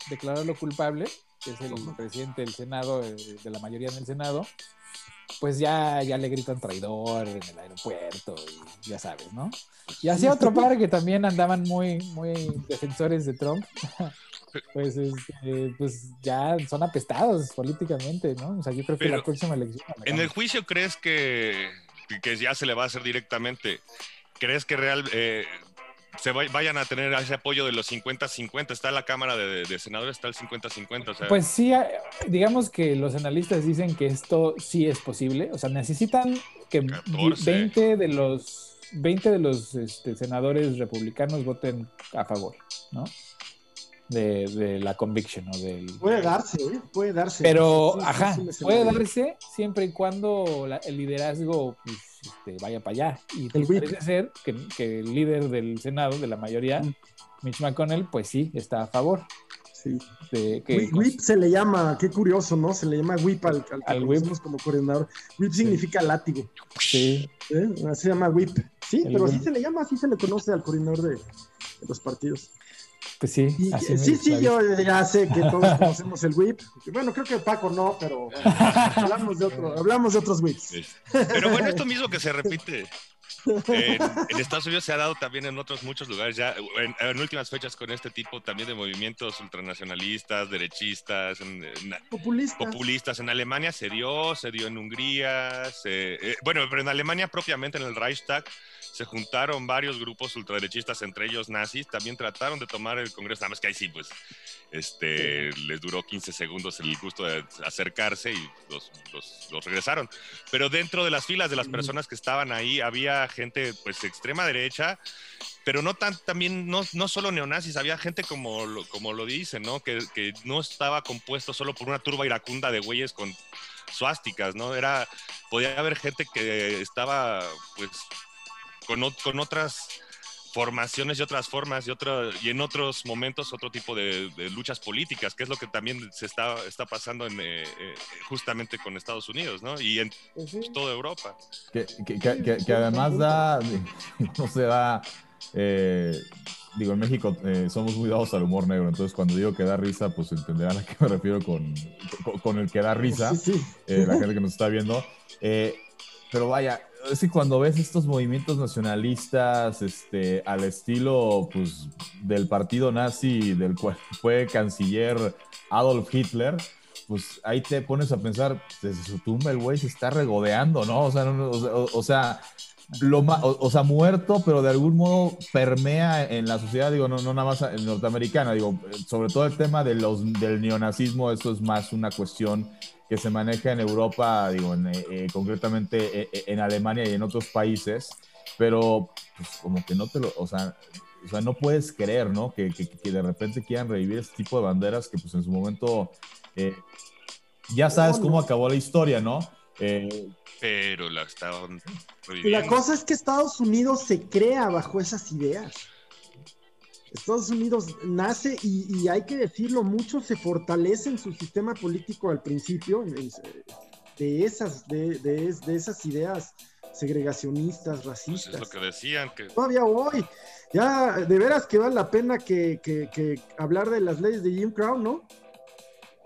declararlo culpable, que es el presidente del Senado, eh, de la mayoría en el Senado, pues ya, ya le gritan traidor en el aeropuerto y ya sabes, ¿no? Y hacia otro par que también andaban muy, muy defensores de Trump, pues, este, pues ya son apestados políticamente, ¿no? O sea, yo creo que Pero, la próxima elección... ¿En el juicio crees que, que ya se le va a hacer directamente? ¿crees que real eh, se vay- vayan a tener ese apoyo de los 50-50? Está la Cámara de, de Senadores, está el 50-50. O sea, Pues sí, digamos que los analistas dicen que esto sí es posible. O sea, necesitan que 14. 20 de los 20 de los este, senadores republicanos voten a favor, ¿no? De, de la conviction o del. Puede darse, ¿eh? Puede darse. Pero, Sí, ajá, sí, puede darse siempre y cuando la- el liderazgo pues, este, vaya para allá. Y pues, whip. parece ser que, que el líder del Senado, de la mayoría, Mm. Mitch McConnell, pues sí, está a favor Sí. de que. Whip, whip se le llama, qué curioso, ¿no? Se le llama whip al, al Al whip. como coordinador. Whip significa látigo. Sí, ¿eh? Se llama whip. Sí, El pero whip. así se le llama, así se le conoce al coordinador de, de los partidos. Pues sí. Y- así sí, sí, la- yo ya sé que todos conocemos el whip. Bueno, creo que Paco no, pero bueno, hablamos, de otro, hablamos de otros whips. Sí. Pero bueno, esto mismo que se repite en, en Estados Unidos se ha dado también en otros muchos lugares, ya en, en últimas fechas con este tipo también de movimientos ultranacionalistas, derechistas, en- en- Populistas. populistas. En Alemania se dio, se dio en Hungría, se- eh, bueno, pero en Alemania propiamente en el Reichstag se juntaron varios grupos ultraderechistas, entre ellos nazis, también trataron de tomar el Congreso, nada más que ahí sí, pues, este, les duró 15 segundos el gusto de acercarse y los, los- los regresaron. Pero dentro de las filas de las personas que estaban ahí había gente, pues, extrema derecha, pero no tan, también, no, no solo neonazis, había gente como lo, como lo dicen, ¿no? Que, que no estaba compuesto solo por una turba iracunda de güeyes con suásticas, ¿no? Era, podía haber gente que estaba, pues, con, con otras formaciones y otras formas y, otro, y en otros momentos otro tipo de, de luchas políticas, que es lo que también se está, está pasando en, eh, eh, justamente con Estados Unidos, ¿no? Y en Pues toda Europa. Que, que- que- que- que además da, no se da, eh, digo, en México eh, somos muy dados al humor negro, entonces cuando digo que da risa, pues entenderán a qué me refiero con, con, con el que da risa, Sí, sí. eh, la gente que nos está viendo. Eh, pero vaya, es que cuando ves estos movimientos nacionalistas este, al estilo pues, del partido nazi del cual fue canciller Adolf Hitler, pues ahí te pones a pensar, desde su tumba el güey se está regodeando, ¿no? O sea, no, o- o sea, lo o, o sea, muerto, pero de algún modo permea en la sociedad, digo, no, no nada más en norteamericana, digo, sobre todo el tema de los, del neonazismo, esto es más una cuestión que se maneja en Europa, digo, en, eh, eh, concretamente eh, en Alemania y en otros países, pero pues como que no te lo, o sea, o sea no puedes creer, ¿no? Que, que, que de repente quieran revivir este tipo de banderas que pues en su momento eh, ya sabes cómo acabó la historia, ¿no? Eh, Pero la estaban la cosa es que Estados Unidos se crea bajo esas ideas. Estados Unidos nace y, y hay que decirlo, mucho se fortalece en su sistema político al principio de, esas, de, de- de esas ideas segregacionistas, Pues es lo racistas. que decían, que Todavía hoy, ya de veras que vale la pena que, que- que hablar de las leyes de Jim Crow, ¿no?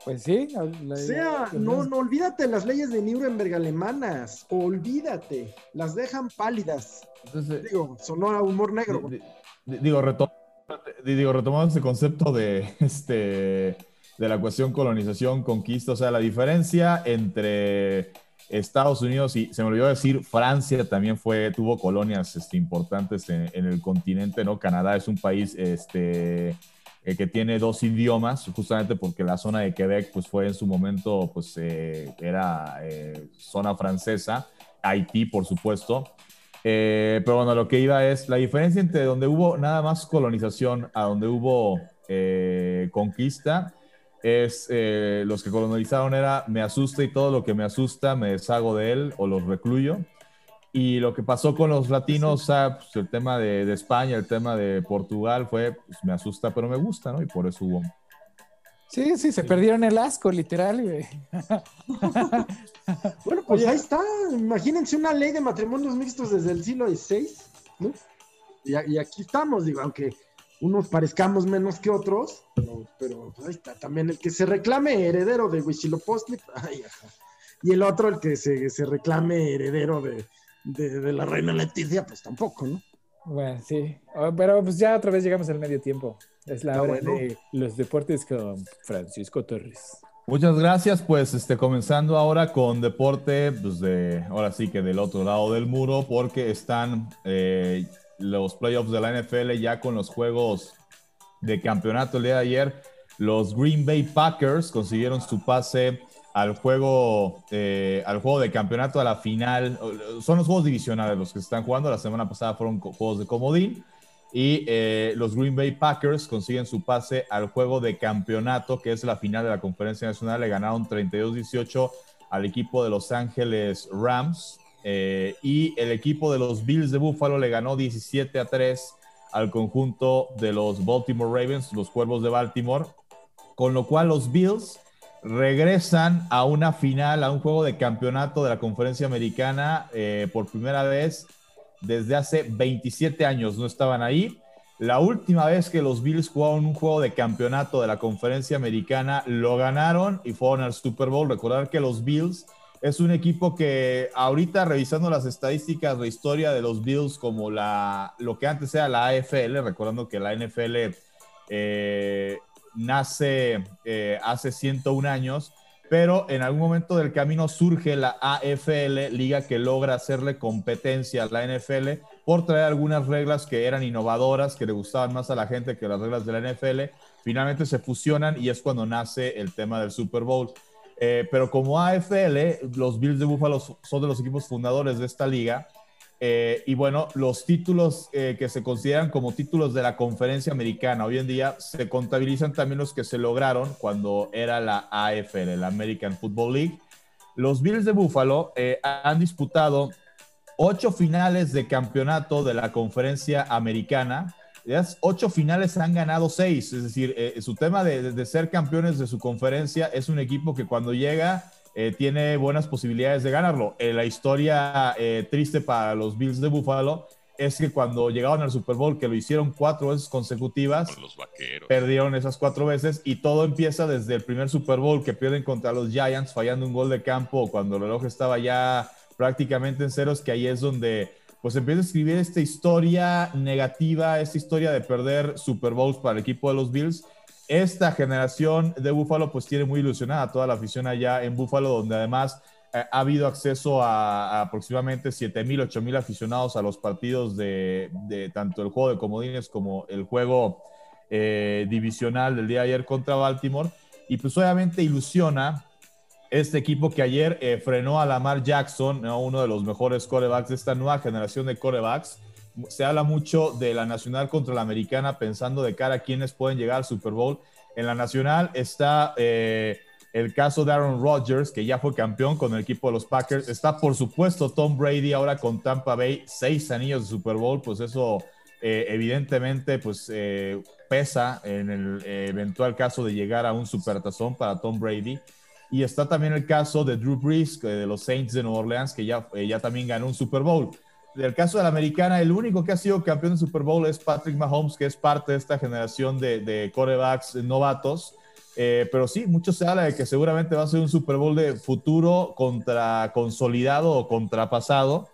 Pues sí. la- O sea, no, no olvídate de las leyes de Nuremberg alemanas, olvídate, las dejan pálidas. entonces, Digo, sonó a humor negro. Di- di- Digo, retom- digo, retomando ese concepto de, este, de la cuestión colonización, conquista, o sea, la diferencia entre Estados Unidos y, se me olvidó decir, Francia también fue, tuvo colonias este, importantes en, en el continente, ¿no? Canadá es un país este, eh, que tiene dos idiomas, justamente porque la zona de Quebec, pues fue en su momento, pues eh, era eh, zona francesa, Haití, por supuesto. Pero bueno, lo que iba es la diferencia entre donde hubo nada más colonización a donde hubo conquista es los que colonizaron era me asusta y todo lo que me asusta me deshago de él o los recluyo. Y lo que pasó con los latinos, o sea, pues, el tema de, de España, el tema de Portugal fue pues, me asusta pero me gusta, ¿no? Y por eso hubo. Sí, sí, se perdieron el asco, literal, güey. Bueno, pues ahí está. Imagínense una ley de matrimonios mixtos desde el siglo XVI, ¿no? Y, aquí estamos, digo, aunque unos parezcamos menos que otros, pero, pero, pues, ahí está. También el que se reclame heredero de Huitzilopochtli, y el otro, el que se, se reclame heredero de, de- de la reina Leticia, pues tampoco, ¿no? Bueno, sí. Oh, Pero pues ya otra vez llegamos al medio tiempo. Es la Ah, hora bueno. de los deportes con Francisco Torres. Muchas gracias, pues este, comenzando ahora con deporte, pues de, ahora sí que del otro lado del muro, porque están eh, los playoffs de la NFL ya con los juegos de campeonato el día de ayer. Los Green Bay Packers consiguieron su pase al juego, eh, al juego de campeonato a la final. Son los juegos divisionales los que se están jugando. La semana pasada fueron juegos de comodín. Y eh, los Green Bay Packers consiguen su pase al juego de campeonato, que es la final de la Conferencia Nacional. Le ganaron 32-18 al equipo de Los Ángeles Rams. Eh, y el equipo de los Bills de Buffalo le ganó 17 a 3 al conjunto de los Baltimore Ravens, los Cuervos de Baltimore, con lo cual los Bills regresan a una final, a un juego de campeonato de la conferencia americana eh, por primera vez desde hace 27 años. No estaban ahí. La última vez que los Bills jugaron un juego de campeonato de la conferencia americana, lo ganaron y fueron al Super Bowl. Recordar que los Bills es un equipo que ahorita revisando las estadísticas, la historia de los Bills como la, lo que antes era la AFL, recordando que la NFL eh, nace eh, hace 101 años, pero en algún momento del camino surge la AFL, liga que logra hacerle competencia a la NFL por traer algunas reglas que eran innovadoras, que le gustaban más a la gente que las reglas de la NFL. Finalmente se fusionan y es cuando nace el tema del Super Bowl. Eh, pero como AFL, los Bills de Buffalo son de los equipos fundadores de esta liga. Eh, y bueno, los títulos eh, que se consideran como títulos de la conferencia americana hoy en día se contabilizan también los que se lograron cuando era la AFL, la American Football League. Los Bills de Buffalo han disputado ocho finales de campeonato de la conferencia americana las ocho finales han ganado seis. Es decir, eh, su tema de, ser campeones de su conferencia es un equipo que cuando llega eh, tiene buenas posibilidades de ganarlo. Eh, la historia triste para los Bills de Buffalo es que cuando llegaron al Super Bowl, que lo hicieron cuatro veces consecutivas, los perdieron esas cuatro veces y todo empieza desde el primer Super Bowl que pierden contra los Giants fallando un gol de campo cuando el reloj estaba ya prácticamente en ceros, que ahí es donde pues empieza a escribir esta historia negativa, esta historia de perder Super Bowls para el equipo de los Bills. Esta generación de Buffalo pues tiene muy ilusionada toda la afición allá en Buffalo, donde además eh, ha habido acceso a, aproximadamente 7 mil, 8 mil aficionados a los partidos de, tanto el juego de comodines como el juego eh, divisional del día de ayer contra Baltimore. Y pues obviamente ilusiona este equipo que ayer eh, frenó a Lamar Jackson, uno de los mejores corebacks de esta nueva generación de corebacks. Se habla mucho de la nacional contra la americana, pensando de cara a quienes pueden llegar al Super Bowl. En la nacional está eh, el caso de Aaron Rodgers, que ya fue campeón con el equipo de los Packers. Está, por supuesto, Tom Brady ahora con Tampa Bay, seis anillos de Super Bowl, pues eso eh, evidentemente pues pesa en el eventual caso de llegar a un supertazón para Tom Brady. Y está también el caso de Drew Brees, de los Saints de Nueva Orleans, que ya, eh, ya también ganó un Super Bowl. Del caso de la americana, el único que ha sido campeón de Super Bowl es Patrick Mahomes, que es parte de esta generación de, de corebacks novatos. Eh, pero sí, mucho se habla de que seguramente va a ser un Super Bowl de futuro contra consolidado o contrapasado.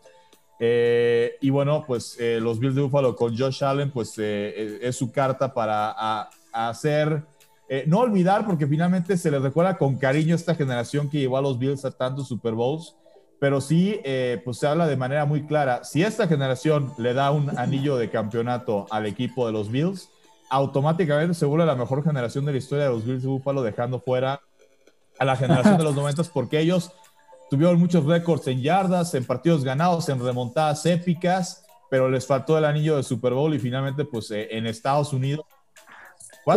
Eh, y bueno, pues los Bills de Buffalo con Josh Allen, pues es su carta para hacer eh, no olvidar, porque finalmente se les recuerda con cariño esta generación que llevó a los Bills a tantos Super Bowls, pero sí, eh, pues se habla de manera muy clara. Si esta generación le da un anillo de campeonato al equipo de los Bills, automáticamente se vuelve la mejor generación de la historia de los Bills de Buffalo, dejando fuera a la generación de los 90 porque ellos tuvieron muchos récords en yardas, en partidos ganados, en remontadas épicas, pero les faltó el anillo de Super Bowl y finalmente, pues eh, en Estados Unidos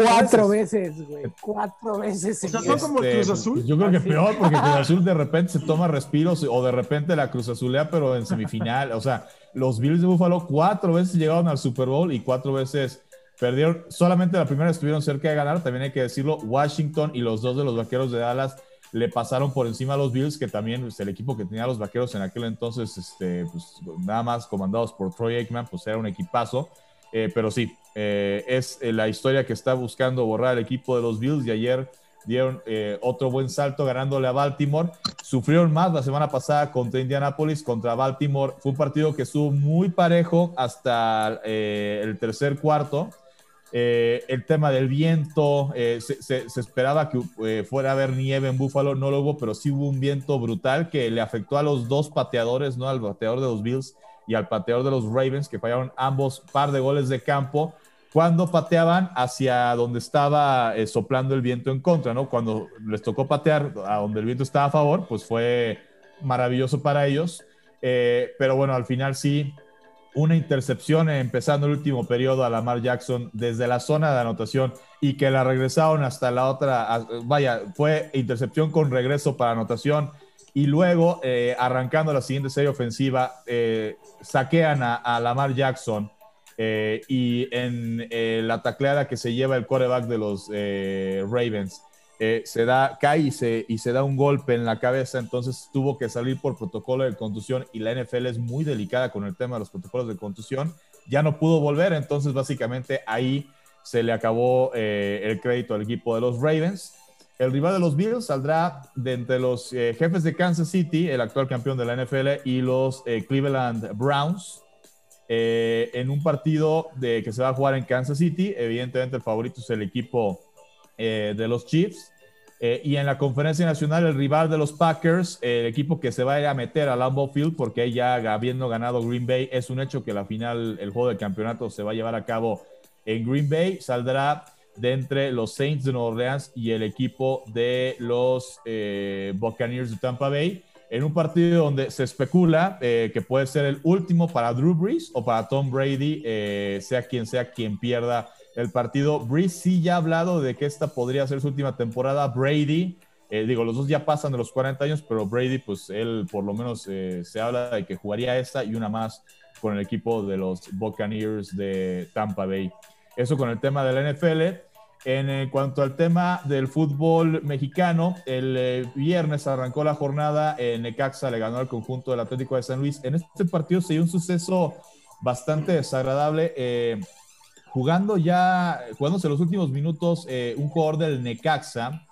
Cuatro, veces, güey. Cuatro veces. O sea, son como este, Cruz Azul. Yo creo que peor, porque Cruz Azul de repente se toma respiros o de repente la Cruz Azulea, pero en semifinal. O sea, los Bills de Buffalo cuatro veces llegaron al Super Bowl y cuatro veces perdieron. Solamente la primera estuvieron cerca de ganar, también hay que decirlo. Washington y los dos de los vaqueros de Dallas le pasaron por encima a los Bills, que también pues, el equipo que tenía los vaqueros en aquel entonces, este, pues, nada más comandados por Troy Aikman, pues era un equipazo. Eh, pero sí, eh, es eh, la historia que está buscando borrar el equipo de los Bills y ayer dieron otro buen salto ganándole a Baltimore. Sufrieron más la semana pasada contra Indianapolis, contra Baltimore. Fue un partido que estuvo muy parejo hasta el tercer cuarto. el tema del viento, se, esperaba que fuera a haber nieve en Buffalo, no lo hubo, pero sí hubo un viento brutal que le afectó a los dos pateadores, ¿no? Al bateador de los Bills y al pateador de los Ravens, que fallaron ambos par de goles de campo cuando pateaban hacia donde estaba eh, soplando el viento en contra, ¿no? Cuando les tocó patear a donde el viento estaba a favor, pues fue maravilloso para ellos. Eh, pero bueno, al final sí, una intercepción empezando el último periodo a Lamar Jackson desde la zona de anotación y que la regresaron hasta la otra, vaya, fue intercepción con regreso para anotación y luego eh, arrancando la siguiente serie ofensiva, eh, saquean a, Lamar Jackson y en la tacleada que se lleva el quarterback de los Ravens eh, se da, cae y se, y se da un golpe en la cabeza, entonces tuvo que salir por protocolo de contusión y la NFL es muy delicada con el tema de los protocolos de contusión, ya no pudo volver, entonces básicamente ahí se le acabó eh, el crédito al equipo de los Ravens. El rival de los Bills saldrá de entre los eh, jefes de Kansas City, el actual campeón de la NFL, y los Cleveland Browns. en un partido que se va a jugar en Kansas City, evidentemente el favorito es el equipo eh, de los Chiefs. Eh, y en la conferencia nacional, el rival de los Packers, el equipo que se va a ir a meter a Lambeau Field, porque ya habiendo ganado Green Bay, es un hecho que la final, el juego del campeonato se va a llevar a cabo en Green Bay, saldrá de entre los Saints de Nueva Orleans y el equipo de los eh, Buccaneers de Tampa Bay, en un partido donde se especula que puede ser el último para Drew Brees o para Tom Brady, sea quien sea quien pierda el partido. Breeze sí ya ha hablado de que esta podría ser su última temporada. Brady, eh, digo, los dos ya pasan de los 40 años, pero Brady, pues él por lo menos eh, se habla de que jugaría esta y una más con el equipo de los Buccaneers de Tampa Bay. Eso con el tema de la NFL. En eh, cuanto al tema del fútbol mexicano, el viernes arrancó la jornada, en Necaxa le ganó al conjunto del Atlético de San Luis. En este partido se dio un suceso bastante desagradable jugando ya, jugándose los últimos minutos, eh, un jugador del Necaxa,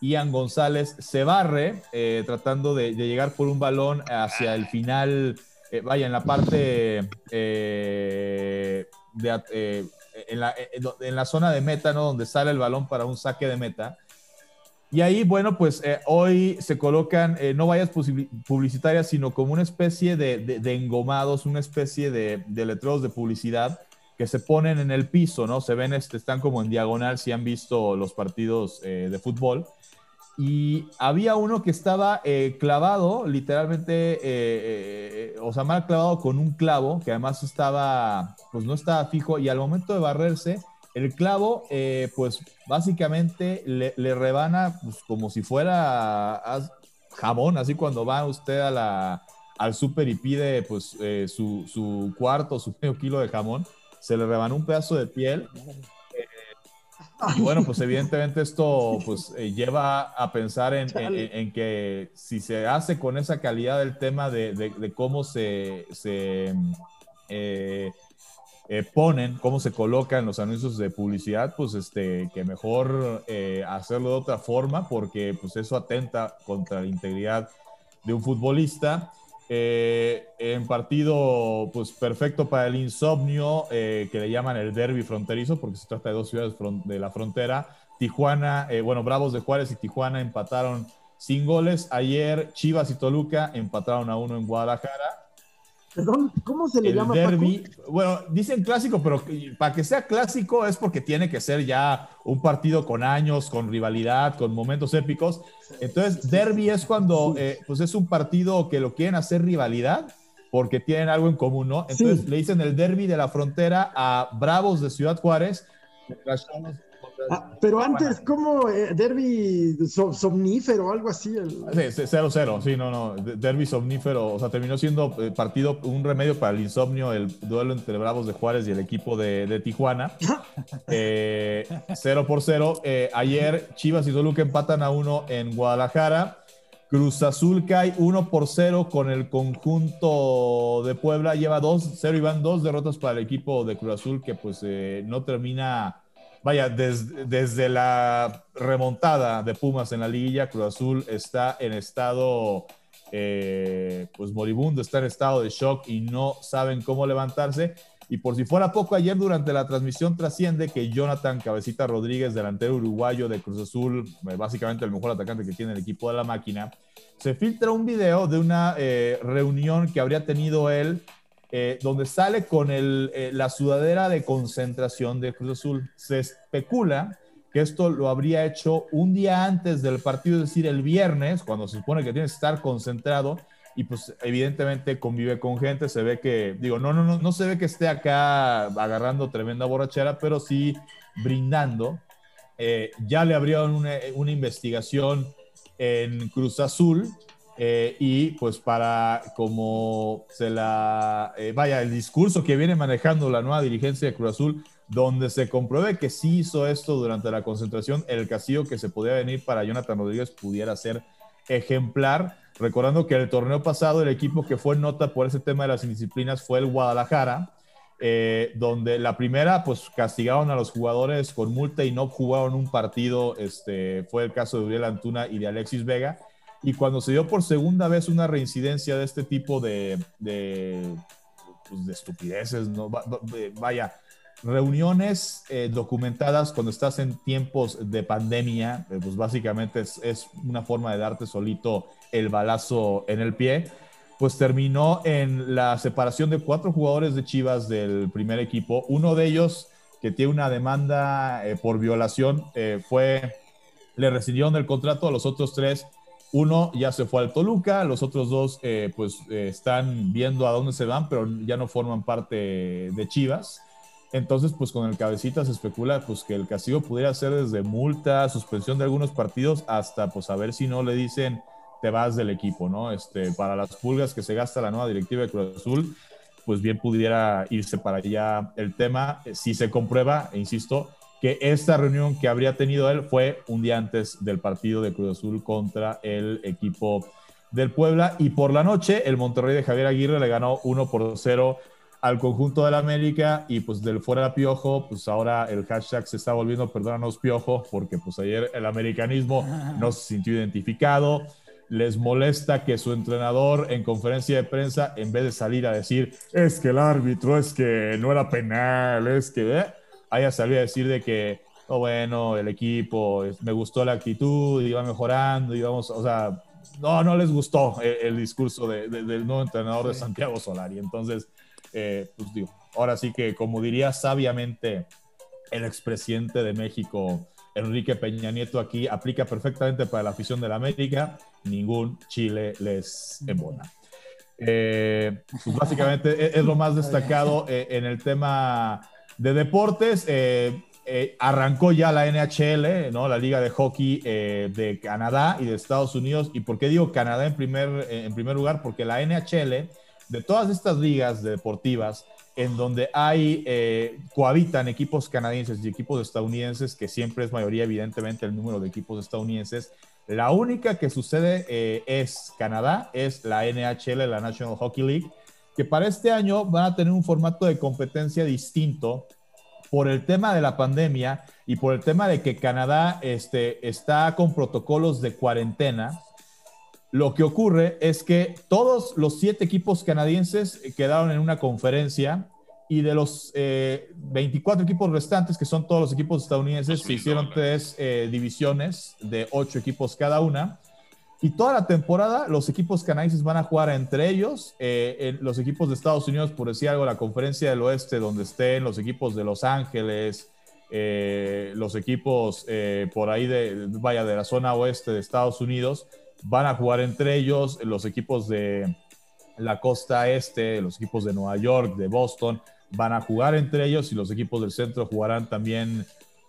Ian González, se barre eh, tratando de, llegar por un balón hacia el final, eh, vaya, en la parte de, en, la, en, la, zona de meta, ¿no? Donde sale el balón para un saque de meta. Y ahí, bueno, pues hoy se colocan no vallas publicitarias, sino como una especie de, de engomados, una especie de, letreros de publicidad que se ponen en el piso, ¿no? Se ven, este, están como en diagonal si han visto los partidos eh, de fútbol. Y había uno que estaba eh, clavado, literalmente, eh, o sea, mal clavado con un clavo, que además estaba, pues no estaba fijo, y al momento de barrerse, el clavo, pues básicamente le, rebana pues, como si fuera jamón, así cuando va usted a la, al súper y pide pues su, su cuarto, su medio kilo de jamón se le rebanó un pedazo de piel. Eh, y bueno, pues evidentemente esto pues eh, lleva a pensar en, que si se hace con esa calidad el tema de, cómo se, se eh, ponen, cómo se colocan los anuncios de publicidad, pues este, que mejor hacerlo de otra forma porque pues eso atenta contra la integridad de un futbolista. Eh, en partido pues perfecto para el insomnio eh, que le llaman el derby fronterizo porque se trata de dos ciudades de la frontera. Tijuana, eh, bueno, Bravos de Juárez y Tijuana empataron sin goles. Ayer Chivas y Toluca empataron a uno en Guadalajara. Perdón, ¿cómo se le el llama? Derby, bueno, dicen clásico, pero para que sea clásico es porque tiene que ser ya un partido con años, con rivalidad, con momentos épicos. Entonces, derby es cuando, eh, pues es un partido que lo quieren hacer rivalidad porque tienen algo en común, ¿no? Entonces le dicen el derby de la frontera a Bravos de Ciudad Juárez, Ah, pero antes, ¿cómo eh, derby somnífero o algo así? El... Sí, 0-0, sí, no, no. Derby somnífero, o sea, terminó siendo eh, partido, un remedio para el insomnio, el duelo entre Bravos de Juárez y el equipo de, Tijuana. 0 eh, por 0. ayer Chivas y Toluca empatan a uno en Guadalajara. Cruz Azul cae 1 por 0 con el conjunto de Puebla. Lleva 2, 0 y van dos derrotas para el equipo de Cruz Azul que pues no termina vaya, desde la remontada de Pumas en la liguilla, Cruz Azul está en estado, eh, pues moribundo, está en estado de shock y no saben cómo levantarse. Y por si fuera poco, ayer durante la transmisión trasciende que Jonathan Cabecita Rodríguez, delantero uruguayo de Cruz Azul, eh, básicamente el mejor atacante que tiene el equipo de la máquina, se filtra un video de una eh, reunión que habría tenido él eh, donde sale con el, eh, la sudadera de concentración de Cruz Azul. Se especula que esto lo habría hecho un día antes del partido, es decir, el viernes, cuando se supone que tiene que estar concentrado y pues evidentemente convive con gente, se ve que, digo, no, no, no, no se ve que esté acá agarrando tremenda borrachera, pero sí brindando. Eh, ya le abrieron una, una, investigación en Cruz Azul eh, y pues para como se la, eh, vaya, el discurso que viene manejando la nueva dirigencia de Cruz Azul, donde se compruebe que sí hizo esto durante la concentración, el castigo que se podía venir para Jonathan Rodríguez pudiera ser ejemplar. Recordando que el torneo pasado el equipo que fue nota por ese tema de las indisciplinas fue el Guadalajara, eh, donde la primera pues castigaron a los jugadores con multa y no jugaron un partido, este, fue el caso de Uriel Antuna y de Alexis Vega, y cuando se dio por segunda vez una reincidencia de este tipo de, de, pues, de estupideces, ¿no? vaya, reuniones eh, documentadas cuando estás en tiempos de pandemia, eh, pues básicamente es, una forma de darte solito el balazo en el pie, pues terminó en la separación de cuatro jugadores de Chivas del primer equipo. Uno de ellos, que tiene una demanda eh, por violación, fue, le rescindieron el contrato a los otros tres. Uno ya se fue al Toluca, los otros dos eh, pues están viendo a dónde se van, pero ya no forman parte de Chivas. Entonces, pues con el cabecita se especula pues que el castigo pudiera ser desde multa, suspensión de algunos partidos, hasta pues a ver si no le dicen te vas del equipo, ¿no? Este, para las pulgas que se gasta la nueva directiva de Cruz Azul, pues bien pudiera irse para allá el tema. Si se comprueba, e insisto, que esta reunión que habría tenido él fue un día antes del partido de Cruz Azul contra el equipo del Puebla. Y por la noche, el Monterrey de Javier Aguirre le ganó 1 por 0 al conjunto del América y pues del fuera Piojo, pues ahora el hashtag se está volviendo perdónanos Piojo, porque pues ayer el americanismo no se sintió identificado les molesta que su entrenador en conferencia de prensa, en vez de salir a decir, es que el árbitro, es que no era penal, es que, ¿eh? Haya salido a decir de que, oh, bueno, el equipo, me gustó la actitud, iba mejorando, íbamos, o sea, no, no les gustó el, discurso del nuevo entrenador de Santiago Solari. Entonces, eh, pues digo, ahora sí que, como diría sabiamente el expresidente de México, Enrique Peña Nieto aquí aplica perfectamente para la afición de la América, ningún Chile les embona. Eh, pues básicamente es, lo más destacado eh, en el tema de deportes. Eh, arrancó ya la NHL, ¿no? la Liga de Hockey de Canadá y de Estados Unidos. ¿Y por qué digo Canadá en primer, en primer lugar? Porque la NHL, de todas estas ligas deportivas, en donde hay, eh, cohabitan equipos canadienses y equipos estadounidenses, que siempre es mayoría, evidentemente, el número de equipos estadounidenses. La única que sucede eh, es Canadá, es la NHL, la National Hockey League, que para este año van a tener un formato de competencia distinto por el tema de la pandemia y por el tema de que Canadá este, está con protocolos de cuarentena lo que ocurre es que todos los siete equipos canadienses quedaron en una conferencia y de los 24 eh, equipos restantes, que son todos los equipos estadounidenses, se hicieron tres eh, divisiones de ocho equipos cada una. Y toda la temporada los equipos canadienses van a jugar entre ellos. Eh, los equipos de Estados Unidos, por decir algo, la conferencia del oeste, donde estén los equipos de Los Ángeles, los equipos por ahí de, vaya, de la zona oeste de Estados Unidos, van a jugar entre ellos los equipos de la costa este, los equipos de Nueva York, de Boston, van a jugar entre ellos y los equipos del centro jugarán también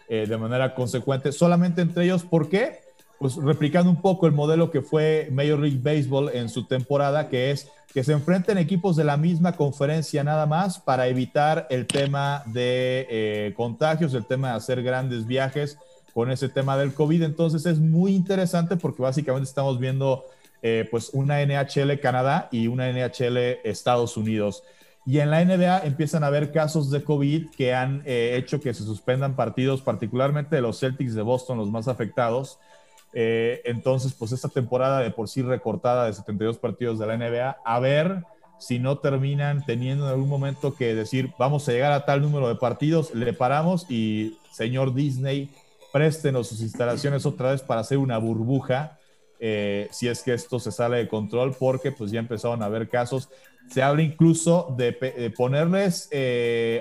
eh, de manera consecuente solamente entre ellos. ¿Por qué? Pues replicando un poco el modelo que fue Major League Baseball en su temporada, que es que se enfrenten equipos de la misma conferencia nada más para evitar el tema de eh, contagios, el tema de hacer grandes viajes con ese tema del COVID. Entonces es muy interesante porque básicamente estamos viendo eh, pues una NHL Canadá y una NHL Estados Unidos. Y en la NBA empiezan a haber casos de COVID que han eh, hecho que se suspendan partidos, particularmente de los Celtics de Boston, los más afectados. Eh, entonces, pues esta temporada de por sí recortada de 72 partidos de la NBA, a ver si no terminan teniendo en algún momento que decir, vamos a llegar a tal número de partidos, le paramos y señor Disney, préstenos sus instalaciones otra vez para hacer una burbuja, eh, si es que esto se sale de control, porque pues ya empezaron a haber casos. se habla incluso de, ponerles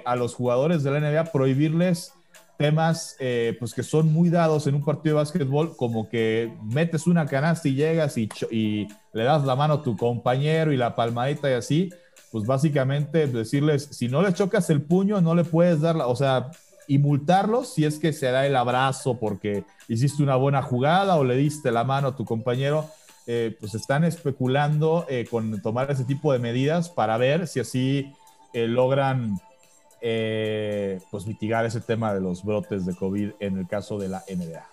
a los jugadores de la NBA, prohibirles temas eh, pues que son muy dados en un partido de básquetbol, como que metes una canasta y llegas y, y, le das la mano a tu compañero y la palmadita y así, pues básicamente decirles, si no le chocas el puño, no le puedes dar la, o sea, y multarlos si es que se da el abrazo porque hiciste una buena jugada o le diste la mano a tu compañero. Eh, pues están especulando eh, con tomar ese tipo de medidas para ver si así logran eh, pues mitigar ese tema de los brotes de COVID en el caso de la NBA.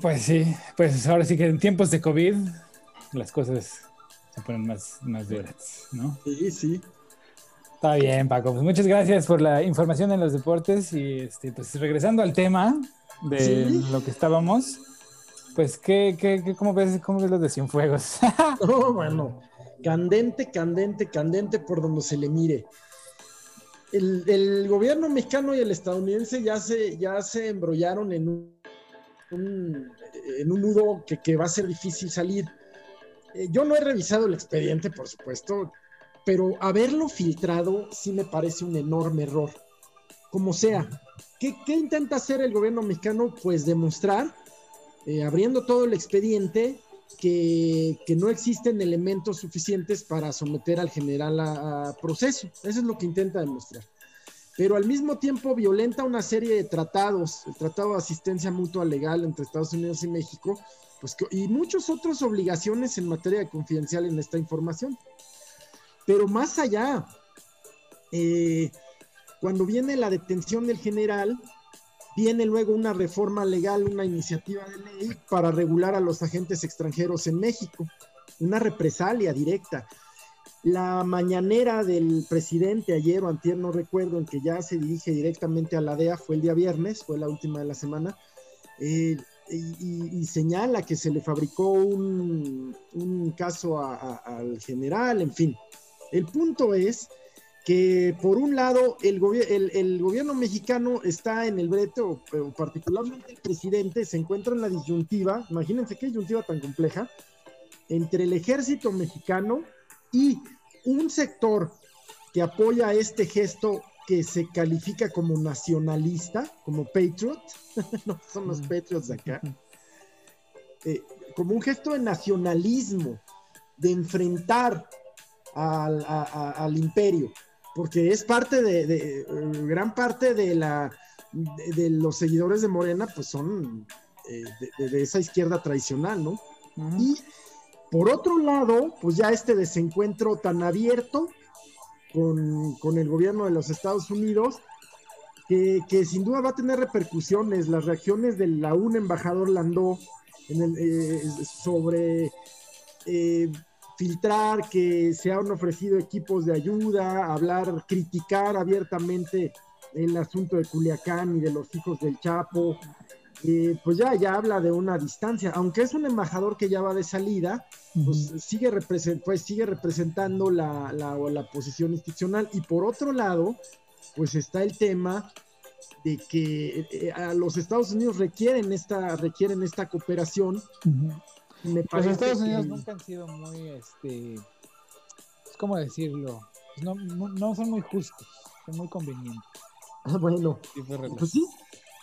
Pues sí, pues ahora sí que en tiempos de COVID las cosas se ponen más, más duras, ¿no? Sí, sí. Está bien, Paco. Pues muchas gracias por la información en los deportes y este, pues regresando al tema de lo que estábamos, pues ¿qué, qué, cómo, ves, ¿cómo ves los de Cienfuegos? oh, bueno, candente, candente, candente por donde se le mire el, gobierno mexicano y el estadounidense ya se, ya se embrollaron en un, en un nudo que, va a ser difícil salir. Eh, yo no he revisado el expediente, por supuesto, pero haberlo filtrado sí me parece un enorme error. Como sea, ¿qué, intenta hacer el gobierno mexicano? Pues demostrar, eh, abriendo todo el expediente, que, no existen elementos suficientes para someter al general a, proceso. Eso es lo que intenta demostrar. Pero al mismo tiempo violenta una serie de tratados, el Tratado de Asistencia Mutua Legal entre Estados Unidos y México, pues, y muchas otras obligaciones en materia de confidencial en esta información. Pero más allá, eh, cuando viene la detención del general, Viene luego una reforma legal, una iniciativa de ley para regular a los agentes extranjeros en México, una represalia directa. La mañanera del presidente ayer o antier, no recuerdo, en que ya se dirige directamente a la DEA, fue el día viernes, fue la última de la semana, eh, y, señala que se le fabricó un, caso al general, en fin. El punto es que por un lado el, el, gobierno mexicano está en el brete, o, particularmente el presidente se encuentra en la disyuntiva, imagínense qué disyuntiva tan compleja, entre el ejército mexicano y un sector que apoya este gesto que se califica como nacionalista, como patriot, no son los patriots de acá, eh, como un gesto de nacionalismo, de enfrentar al, al imperio porque es parte de, eh, gran parte de la de, los seguidores de Morena, pues son eh, de, esa izquierda tradicional, ¿no? Y por otro lado, pues ya este desencuentro tan abierto con, el gobierno de los Estados Unidos, que, sin duda va a tener repercusiones. Las reacciones de la un embajador Landó en el, eh, sobre filtrar que se han ofrecido equipos de ayuda, hablar, criticar abiertamente el asunto de Culiacán y de los hijos del Chapo, eh, pues ya, ya habla de una distancia, aunque es un embajador que ya va de salida, pues, sigue, pues sigue representando la, la, la, posición institucional. Y por otro lado, pues está el tema de que eh, a los Estados Unidos requieren esta, requieren esta cooperación los Estados Unidos nunca han sido muy, este, ¿cómo decirlo? No, no, son muy justos, son muy convenientes. Ah, bueno, pues sí.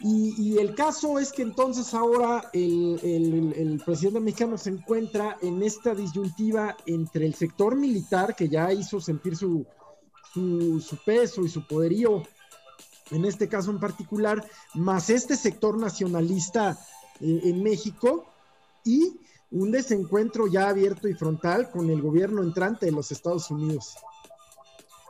Y, el caso es que entonces ahora el, presidente mexicano se encuentra en esta disyuntiva entre el sector militar, que ya hizo sentir su, su, peso y su poderío, en este caso en particular, más este sector nacionalista eh, en México, y un desencuentro ya abierto y frontal con el gobierno entrante de los Estados Unidos.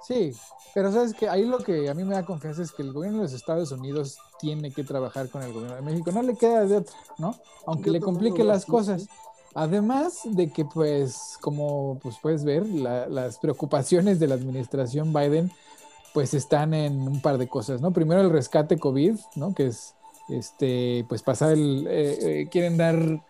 Sí, pero sabes que ahí lo que a mí me da confianza es que el gobierno de los Estados Unidos tiene que trabajar con el gobierno de México, no le queda de otra, ¿no? Aunque le complique las cosas. Además de que, pues, como pues puedes ver, las preocupaciones de la administración Biden, pues están en un par de cosas, ¿no? Primero el rescate COVID, ¿no? Que es, este, pues pasar el, eh, eh, quieren dar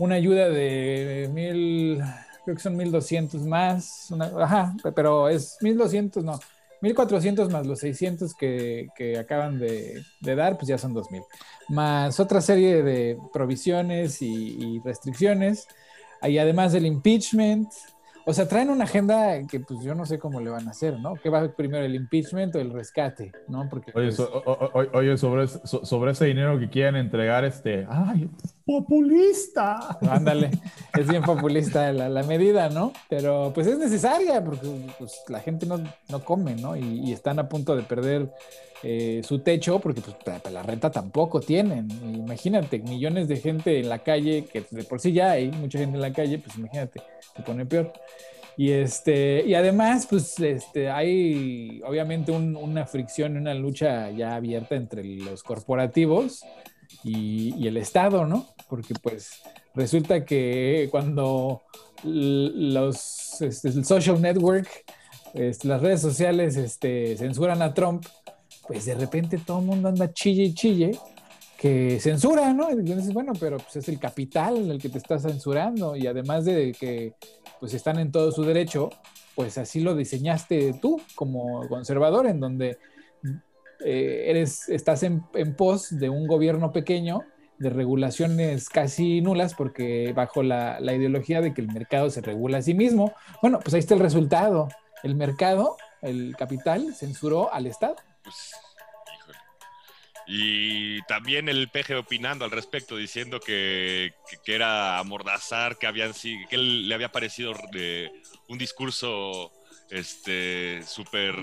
una ayuda de mil, creo que son mil doscientos más, ajá, pero es mil doscientos, no, mil cuatrocientos más los seiscientos que, acaban de, dar, pues ya son dos mil. Más otra serie de provisiones y, restricciones. Ahí además del impeachment, o sea, traen una agenda que pues yo no sé cómo le van a hacer, ¿no? ¿Qué va primero, el impeachment o el rescate, ¿no? Porque, oye, pues, oye sobre, sobre ese dinero que quieren entregar, este, ¡ay, populista! Ándale, es bien populista la, medida, ¿no? Pero pues es necesaria porque pues, la gente no, no come, ¿no? Y, y, están a punto de perder eh, su techo, porque pues, la renta tampoco tienen. Imagínate, millones de gente en la calle, que de por sí ya hay mucha gente en la calle, pues imagínate, se pone peor. Y, este, y además, pues este, hay obviamente una fricción, una lucha ya abierta entre los corporativos y, el Estado, ¿no? Porque pues resulta que cuando los, este, el social network, este, las redes sociales este, censuran a Trump, pues de repente todo el mundo anda chille y chille que censura, ¿no? Y dices, bueno, pero pues es el capital el que te está censurando y además de que pues están en todo su derecho, pues así lo diseñaste tú como conservador, en donde eh, eres, estás en, pos de un gobierno pequeño, de regulaciones casi nulas, porque bajo la, la ideología de que el mercado se regula a sí mismo. Bueno, pues ahí está el resultado. El mercado, el capital, censuró al Estado. Pues, y también el peje opinando al respecto, diciendo que, era amordazar, que, habían, que le había parecido un discurso este súper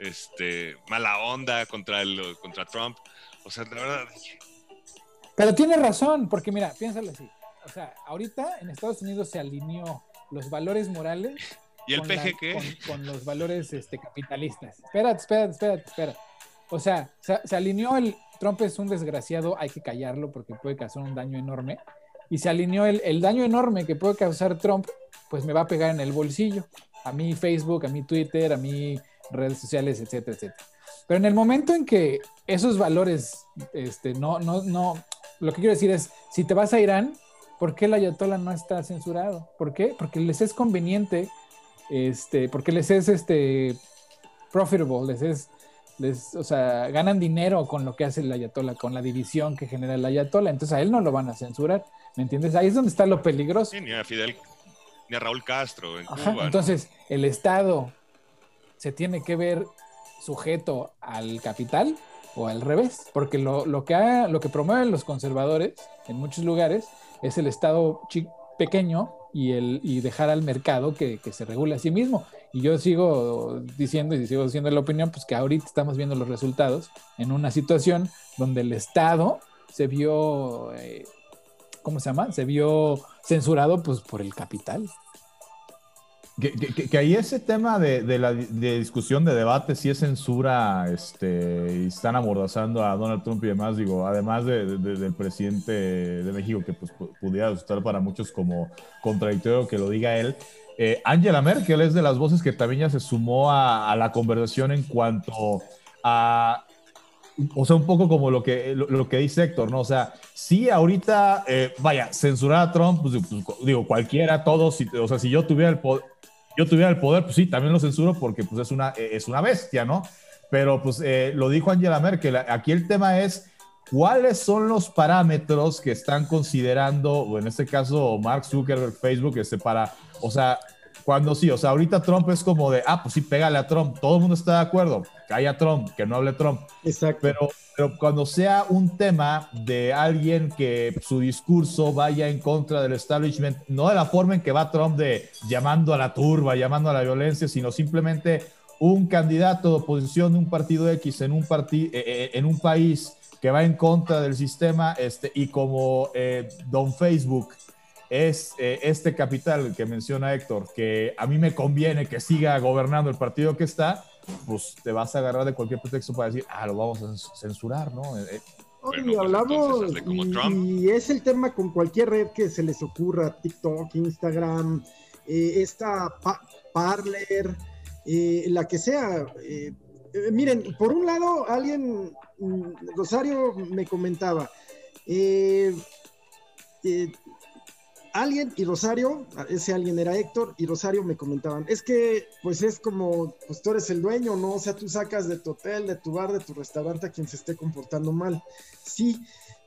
este, mala onda contra, el, contra Trump. O sea, la verdad. Pero tiene razón, porque mira, piénsalo así. O sea, ahorita en Estados Unidos se alineó los valores morales. ¿Y el peje qué? Con, los valores este, capitalistas. Espérate, espérate, espérate, espérate. O sea, se, alineó el Trump es un desgraciado, hay que callarlo porque puede causar un daño enorme. Y se alineó el, el daño enorme que puede causar Trump, pues me va a pegar en el bolsillo. A mí Facebook, a mí Twitter, a mí redes sociales, etcétera, etcétera. Pero en el momento en que esos valores, este, no, no, no, lo que quiero decir es, si te vas a Irán, ¿por qué el ayatollah no está censurado? ¿Por qué? Porque les es conveniente, este, porque les es, este, profitable, les es o sea, ganan dinero con lo que hace el Ayatollah, con la división que genera el Ayatollah, entonces a él no lo van a censurar, ¿me entiendes? Ahí es donde está lo peligroso. ni a Fidel, ni a Raúl Castro en Entonces, el Estado se tiene que ver sujeto al capital o al revés, porque lo, lo que, lo que promueven los conservadores en muchos lugares es el Estado pequeño y, el, y dejar al mercado que, que, se regule a sí mismo. Y yo sigo diciendo y sigo diciendo la opinión, pues que ahorita estamos viendo los resultados en una situación donde el Estado se vio, eh, ¿cómo se llama? Se vio censurado pues por el capital. Que, ahí ese tema de, la discusión, de debate, si es censura, este, y están amordazando a Donald Trump y demás, digo, además del presidente de México, que pues, pudiera resultar para muchos como contradictorio que lo diga él, eh, Angela Merkel es de las voces que también ya se sumó a, la conversación en cuanto a o sea, un poco como lo que, lo, que dice Héctor, ¿no? O sea, sí, ahorita, eh, vaya, censurar a Trump, pues, pues digo, cualquiera, todos, o sea, si yo tuviera el poder, yo tuviera el poder, pues sí, también lo censuro porque pues es una, es una bestia, ¿no? Pero pues eh, lo dijo Angela Merkel, aquí el tema es cuáles son los parámetros que están considerando, o en este caso Mark Zuckerberg, Facebook, este, para, o sea, cuando sí, o sea, ahorita Trump es como de, ah, pues sí, pégale a Trump, todo el mundo está de acuerdo, que haya Trump, que no hable Trump. Exacto. Pero, pero cuando sea un tema de alguien que su discurso vaya en contra del establishment, no de la forma en que va Trump de llamando a la turba, llamando a la violencia, sino simplemente un candidato de oposición de un partido X en un, eh, eh, en un país que va en contra del sistema este, y como eh, Don Facebook es eh, este capital que menciona Héctor, que a mí me conviene que siga gobernando el partido que está, pues te vas a agarrar de cualquier pretexto para decir, ah, lo vamos a censurar, ¿no? Eh, eh. y pues, hablamos, y, es el tema con cualquier red que se les ocurra, TikTok, Instagram, esta Parler, la que sea. miren, por un lado, alguien, mm, Rosario me comentaba, eh, alguien y Rosario, ese alguien era Héctor y Rosario me comentaban, es que pues es como, pues tú eres el dueño, ¿no? O sea, tú sacas de tu hotel, de tu bar, de tu restaurante a quien se esté comportando mal. Sí,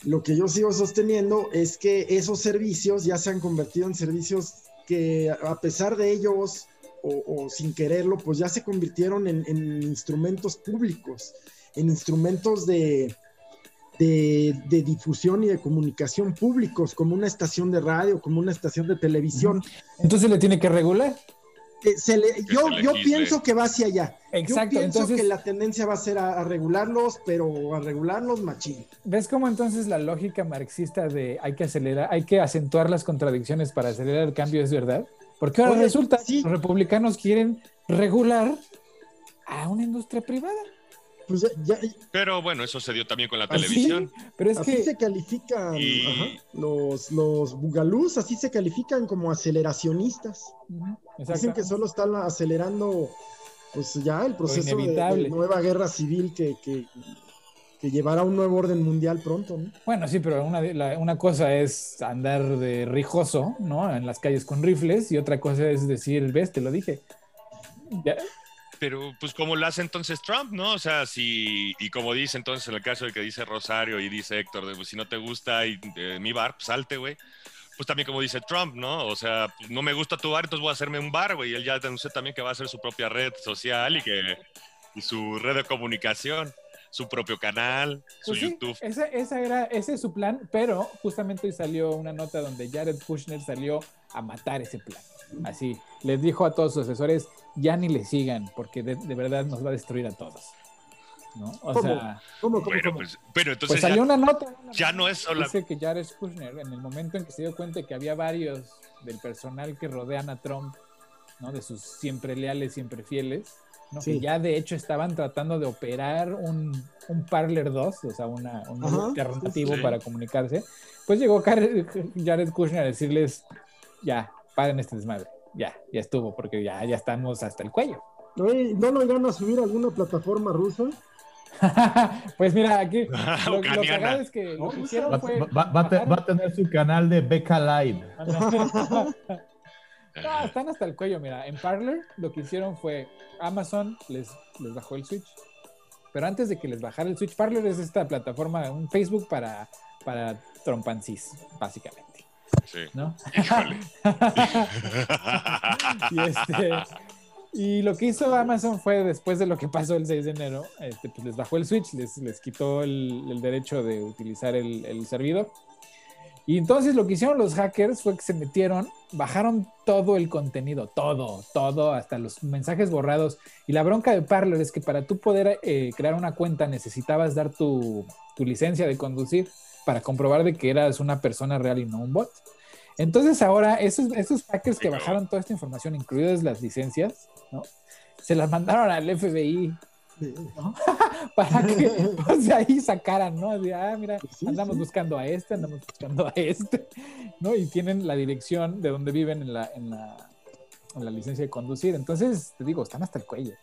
lo que yo sigo sosteniendo es que esos servicios ya se han convertido en servicios que a pesar de ellos o, sin quererlo, pues ya se convirtieron en, instrumentos públicos, en instrumentos de, de, difusión y de comunicación públicos, como una estación de radio, como una estación de televisión. Entonces le tiene que regular. Eh, yo yo pienso que va hacia allá. Exacto. Yo pienso entonces, que la tendencia va a ser a, regularlos, pero a regularlos machín. ¿Ves cómo entonces la lógica marxista de hay que acelerar, hay que acentuar las contradicciones para acelerar el cambio es verdad? Porque ahora resulta que los republicanos quieren regular a una industria privada. Pues pero bueno, eso se dio también con la ¿Ah, televisión. Pero es que se califican los, los bugalús, así se califican como aceleracionistas. Dicen que solo están acelerando pues ya el proceso de, nueva guerra civil que, que, que llevará un nuevo orden mundial pronto, ¿no? Bueno, sí, pero una, una, cosa es andar de rijoso, ¿no? En las calles con rifles y otra cosa es decir, ves, te lo dije. Pero, pues, como lo hace entonces Trump, ¿no? O sea, si, y como dice entonces en el caso de que dice Rosario y dice Héctor, de, pues, si no te gusta y, eh, mi bar, pues salte, güey. Pues también como dice Trump, ¿no? O sea, pues, no me gusta tu bar, entonces voy a hacerme un bar, güey. Y él ya anunció también que va a hacer su propia red social y que y su red de comunicación su propio canal, su pues YouTube. esa, era, ese es su plan, pero justamente hoy salió una nota donde Jared Kushner salió a matar ese plan. Así, les dijo a todos sus asesores, ya ni le sigan, porque de, verdad nos va a destruir a todos. ¿no? O sea, ¿Cómo, cómo, pues, pero entonces pues salió una nota. ya no es solo. Dice que Jared Kushner, en el momento en que se dio cuenta que había varios del personal que rodean a Trump, ¿no? de sus siempre leales, siempre fieles, que ya de hecho estaban tratando de operar un, un Parler 2, o sea, una, un alternativo para comunicarse, pues llegó Jared Kushner a decirles, ya, paren este desmadre, ya, ya estuvo, porque ya, ya estamos hasta el cuello. ¿No lo irán a subir a alguna plataforma rusa? pues mira, aquí lo, que es que lo que hicieron fue... Va, va, a tener su canal de Beca Live. No, están hasta el cuello, mira. En Parler lo que hicieron fue Amazon les, les bajó el Switch. Pero antes de que les bajara el Switch, Parler es esta plataforma, un Facebook para, para trompancis, básicamente. Sí. ¿No? y, este, y lo que hizo Amazon fue, después de lo que pasó el 6 de enero, este, pues les bajó el Switch, les, les quitó el, el derecho de utilizar el, el servidor y entonces lo que hicieron los hackers fue que se metieron, bajaron todo el contenido, todo, todo, hasta los mensajes borrados. Y la bronca de Parler es que para tú poder eh, crear una cuenta necesitabas dar tu, licencia de conducir para comprobar de que eras una persona real y no un bot. Entonces ahora esos, esos hackers que bajaron toda esta información, incluidas las licencias, ¿no? se las mandaron al FBI Para que pues, de ahí sacaran, ¿no? De, ah, mira, andamos buscando a este, andamos buscando a este, ¿no? Y tienen la dirección de donde viven en la, en la, en la licencia de conducir. Entonces, te digo, están hasta el cuello.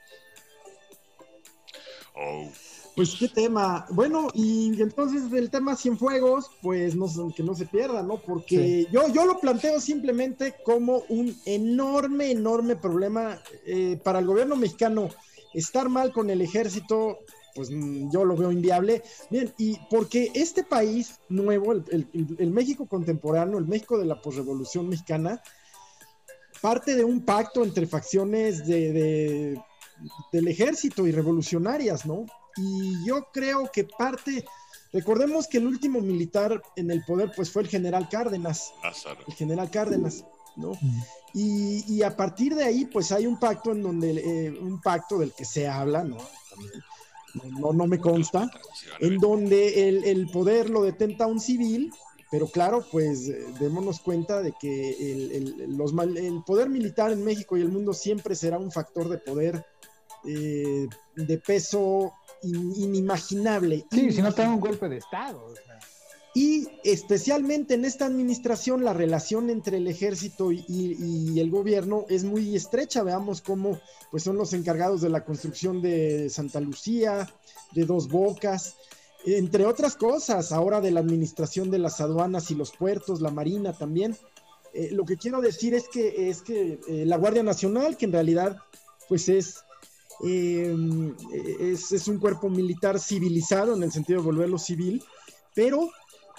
Oh. Pues qué tema. Bueno, y entonces del tema Cienfuegos, pues no, que no se pierda, ¿no? Porque yo, yo lo planteo simplemente como un enorme, enorme problema eh, para el gobierno mexicano estar mal con el ejército, pues mm, yo lo veo inviable. Bien, y porque este país nuevo, el, México contemporáneo, el México de la posrevolución mexicana, parte de un pacto entre facciones de, del ejército y revolucionarias, ¿no? Y yo creo que parte, recordemos que el último militar en el poder, pues fue el general Cárdenas. El general Cárdenas, ¿no? Y, a partir de ahí, pues hay un pacto en donde, eh, un pacto del que se habla, ¿no? No, no, me consta, en donde el, poder lo detenta un civil, pero claro, pues eh, démonos cuenta de que el, los, el, poder militar en México y el mundo siempre será un factor de poder eh, de peso inimaginable. Sí, si no te un golpe de Estado. O sea. Y especialmente en esta administración la relación entre el ejército y, el gobierno es muy estrecha. Veamos cómo pues, son los encargados de la construcción de Santa Lucía, de Dos Bocas, entre otras cosas, ahora de la administración de las aduanas y los puertos, la Marina también. Eh, lo que quiero decir es que, es que eh, la Guardia Nacional, que en realidad pues es, eh, es, es un cuerpo militar civilizado en el sentido de volverlo civil, pero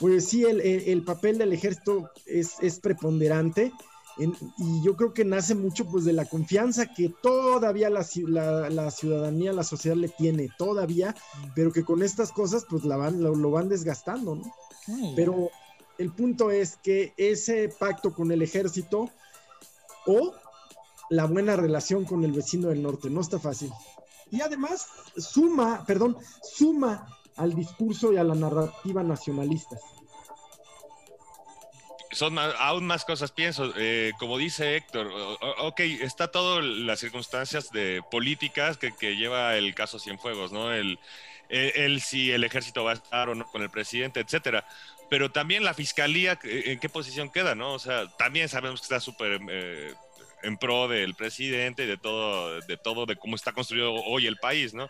pues sí, el, papel del ejército es, preponderante y yo creo que nace mucho pues de la confianza que todavía la, ciudadanía, la sociedad le tiene, todavía, pero que con estas cosas pues la van, lo, van desgastando, ¿no? Pero el punto es que ese pacto con el ejército o la buena relación con el vecino del norte, no está fácil. Y además suma, perdón, suma al discurso y a la narrativa nacionalistas son aún más cosas, pienso. Eh, como dice Héctor, ok, está todo las circunstancias de políticas que, lleva el caso Cienfuegos, ¿no? El, si el ejército va a estar o no con el presidente, etcétera. Pero también la fiscalía, ¿en qué posición queda, no? O sea, también sabemos que está súper eh, en pro del presidente y de todo, de todo, de cómo está construido hoy el país, ¿no?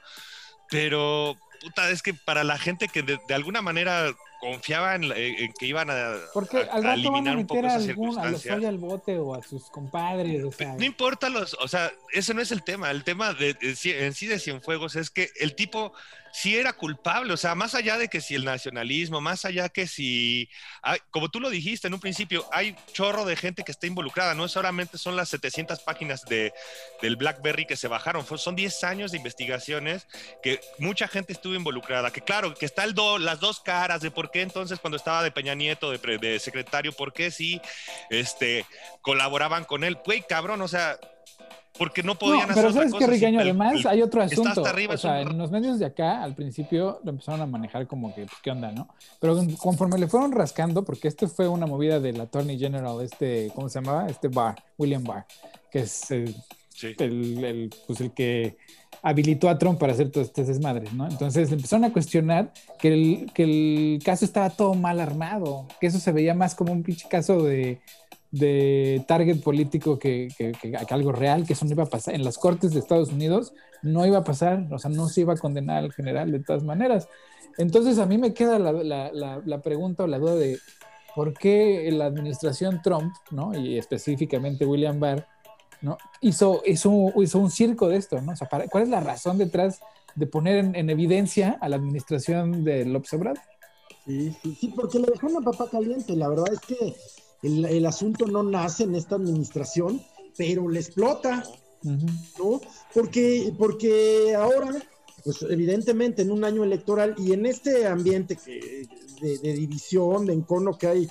Pero, puta, es que para la gente que de alguna manera confiaba en, que iban a, Porque al rato eliminar van a meter a, algún, a los al bote o a sus compadres. O sea. No importa los, o sea, ese no es el tema. El tema de, en sí de Cienfuegos es que el tipo sí era culpable, o sea, más allá de que si el nacionalismo, más allá que si, como tú lo dijiste en un principio, hay chorro de gente que está involucrada, no solamente son las 700 páginas de, del BlackBerry que se bajaron, son 10 años de investigaciones que mucha gente estuvo involucrada, que claro, que está el las dos caras de por qué entonces cuando estaba de Peña Nieto, de, de secretario, por qué sí este, colaboraban con él, güey, cabrón, o sea, porque no podían no, pero sabes que Riqueño además hay otro asunto. o sea en los medios de acá al principio lo empezaron a manejar como que pues, qué onda no pero conforme le fueron rascando porque esto fue una movida del attorney general este cómo se llamaba este Barr William Barr que es el, el, pues el que habilitó a Trump para hacer todas estas desmadres, ¿no? Entonces empezaron a cuestionar que el, que el caso estaba todo mal armado, que eso se veía más como un pinche caso de, de target político que, algo real, que eso no iba a pasar. En las cortes de Estados Unidos no iba a pasar, o sea, no se iba a condenar al general de todas maneras. Entonces a mí me queda la, pregunta o la duda de por qué la administración Trump, ¿no? Y específicamente William Barr, ¿no? Hizo, hizo, hizo un circo de esto, ¿no? O sea, ¿cuál es la razón detrás de poner en, evidencia a la administración de López Obrador? Sí, sí, sí, porque le dejó una papa caliente. La verdad es que el, asunto no nace en esta administración, pero le explota, ¿no? Porque, porque ahora, pues evidentemente en un año electoral y en este ambiente que, de, división, de encono que hay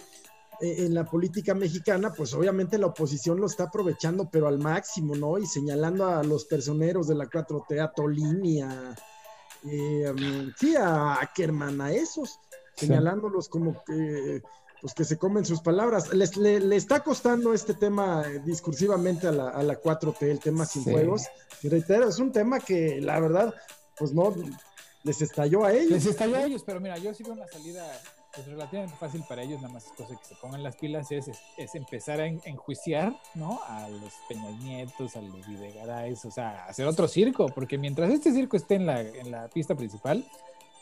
eh, en la política mexicana, pues obviamente la oposición lo está aprovechando, pero al máximo, ¿no? Y señalando a los personeros de la 4T, a Tolini, a, eh, sí, a Ackerman, a esos, señalándolos como que pues que se comen sus palabras. Les, le, está costando este tema eh, discursivamente a la, a la 4T, el tema sin juegos. Y reitero, es un tema que la verdad, pues no, les estalló a ellos. Les estalló a ellos, pero mira, yo sí veo una salida pues, relativamente fácil para ellos, nada más cosa que se pongan las pilas es, es, empezar a enjuiciar, ¿no? A los Peñas Nietos, a los Videgaray, o sea, hacer otro circo, porque mientras este circo esté en la, en la pista principal,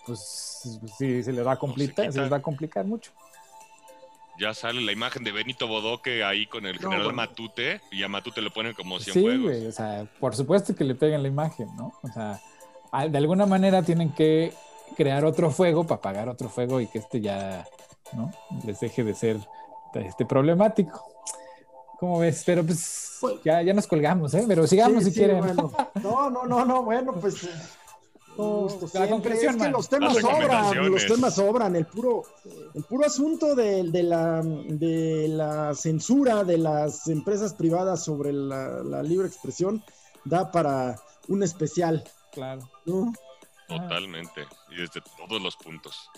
pues sí, se les va a complicar, se les va a complicar mucho ya sale la imagen de Benito Bodoque ahí con el general Matute y a Matute lo ponen como 100 sí, Güey, o sea, por supuesto que le pegan la imagen, ¿no? O sea, de alguna manera tienen que crear otro fuego para apagar otro fuego y que este ya, ¿no? Les deje de ser este problemático. ¿Cómo ves? Pero pues, pues ya, ya nos colgamos, ¿eh? Pero sigamos si quieren. No, no, no, no, bueno, pues la concreción, es que los temas sobran, los temas sobran. El puro, el puro asunto de, la, de la censura de las empresas privadas sobre la, libre expresión da para un especial. Claro. Totalmente. Y desde todos los puntos.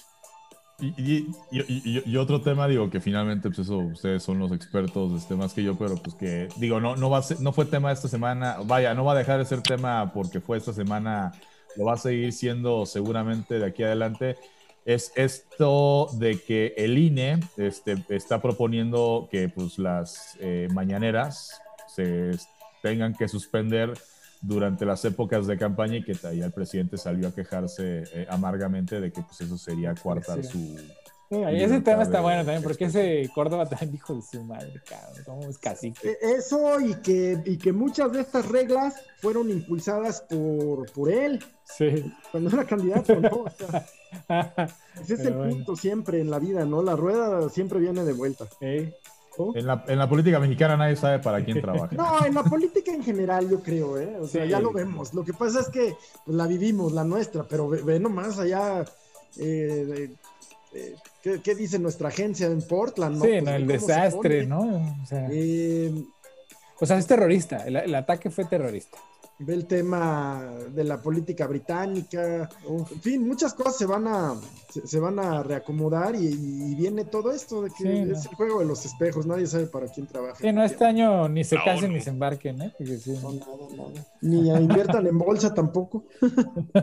Y, otro tema, digo, que finalmente, pues eso, ustedes son los expertos, este, más que yo, pero pues que, digo, no, no, va no fue tema esta semana, vaya, no va a dejar de ser tema porque fue esta semana lo va a seguir siendo seguramente de aquí adelante, es esto de que el INE este, está proponiendo que pues, las eh, mañaneras se tengan que suspender durante las épocas de campaña y que ya el presidente salió a quejarse eh, amargamente de que pues, eso sería coartar su, ese tema está bueno también, porque ese Córdoba también dijo de su madre, cabrón, como es casi. E, eso y que, y que muchas de estas reglas fueron impulsadas por, por él. Sí. Cuando era candidato, ¿no? ese es el punto siempre en la vida, ¿no? La rueda siempre viene de vuelta. En la, en la política mexicana nadie sabe para quién trabaja. No, en la política en general yo creo, ¿eh? O sea, Sí. ya lo vemos. Lo que pasa es que pues, la vivimos, la nuestra, pero ve, ve nomás allá. eh, eh, ¿qué, qué dice nuestra agencia en Portland? Sí, Pues, no, el desastre. ¿no? O sea, Eh, o sea, es terrorista. El, el ataque fue terrorista. ve el tema de la política británica. En fin, muchas cosas se van a, se, se van a reacomodar y, y viene todo esto de que Sí, no. es el juego de los espejos. Nadie sabe para quién trabaja. Sí, no, este año ni se casen ni se embarquen, ¿eh? Porque sí. No, nada, nada. Ni inviertan en bolsa tampoco.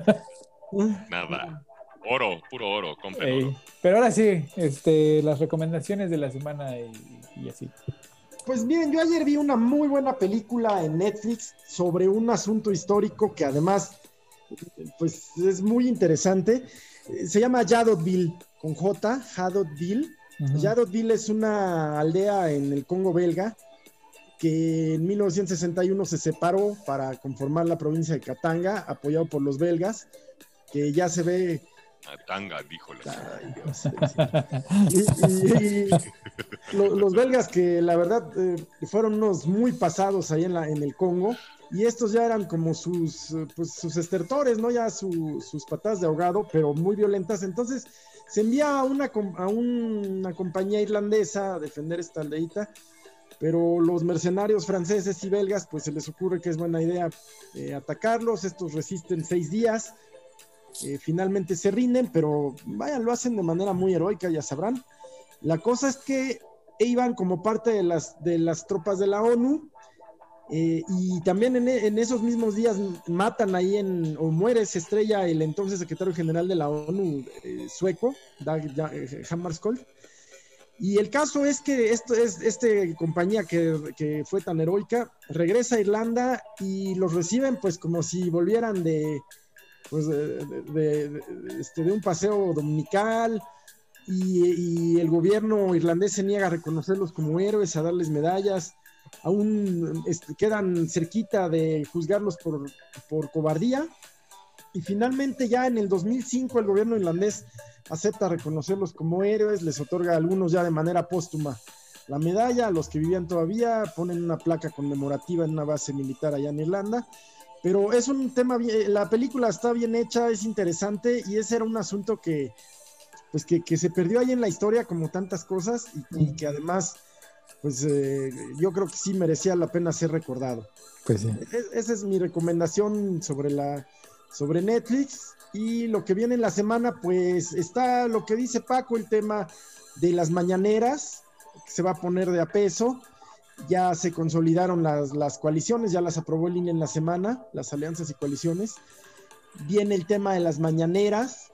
Nada. Oro, puro oro, compren Ey, oro. Pero ahora sí, este, las recomendaciones de la semana y, y así. Pues miren, yo ayer vi una muy buena película en Netflix sobre un asunto histórico que además, pues es muy interesante. Se llama Yadotville, con J, Yadotville. Ujú. Yadotville es una aldea en el Congo belga que en 1961 se separó para conformar la provincia de Katanga, apoyado por los belgas, que ya se ve Tanga, lo- los belgas que la verdad eh, fueron unos muy pasados ahí en, la, en el Congo y estos ya eran como sus, pues, sus estertores, ¿no? Ya su- sus patadas de ahogado, pero muy violentas. Entonces se envía a una, com- a una compañía irlandesa a defender esta aldeita, pero los mercenarios franceses y belgas pues se les ocurre que es buena idea eh, atacarlos. Estos resisten seis días. Eh, finalmente se rinden, pero vaya, lo hacen de manera muy heroica, ya sabrán. La cosa es que iban como parte de las, de las tropas de la ONU eh, y también en, en esos mismos días matan ahí en, o muere, se estrella el entonces secretario general de la ONU eh, sueco, Dag eh, Hammarskjöld. Y el caso es que esto es este compañía que, que fue tan heroica regresa a Irlanda y los reciben pues como si volvieran de pues de, de- de- este, de un paseo dominical y, y el gobierno irlandés se niega a reconocerlos como héroes, a darles medallas, aún este, quedan cerquita de juzgarlos por, por cobardía. Y finalmente ya en el 2005 el gobierno irlandés acepta reconocerlos como héroes, les otorga a algunos ya de manera póstuma la medalla, a los que vivían todavía ponen una placa conmemorativa en una base militar allá en Irlanda pero es un tema bien, la película está bien hecha, es interesante y ese era un asunto que pues que, que se perdió ahí en la historia como tantas cosas y, y que además pues eh, yo creo que sí merecía la pena ser recordado. Pues sí. Es- esa es mi recomendación sobre la sobre Netflix y lo que viene en la semana pues está lo que dice Paco el tema de las mañaneras que se va a poner de a peso ya se consolidaron las, las coaliciones, ya las aprobó el INE en la semana, las alianzas y coaliciones. Viene el tema de las mañaneras.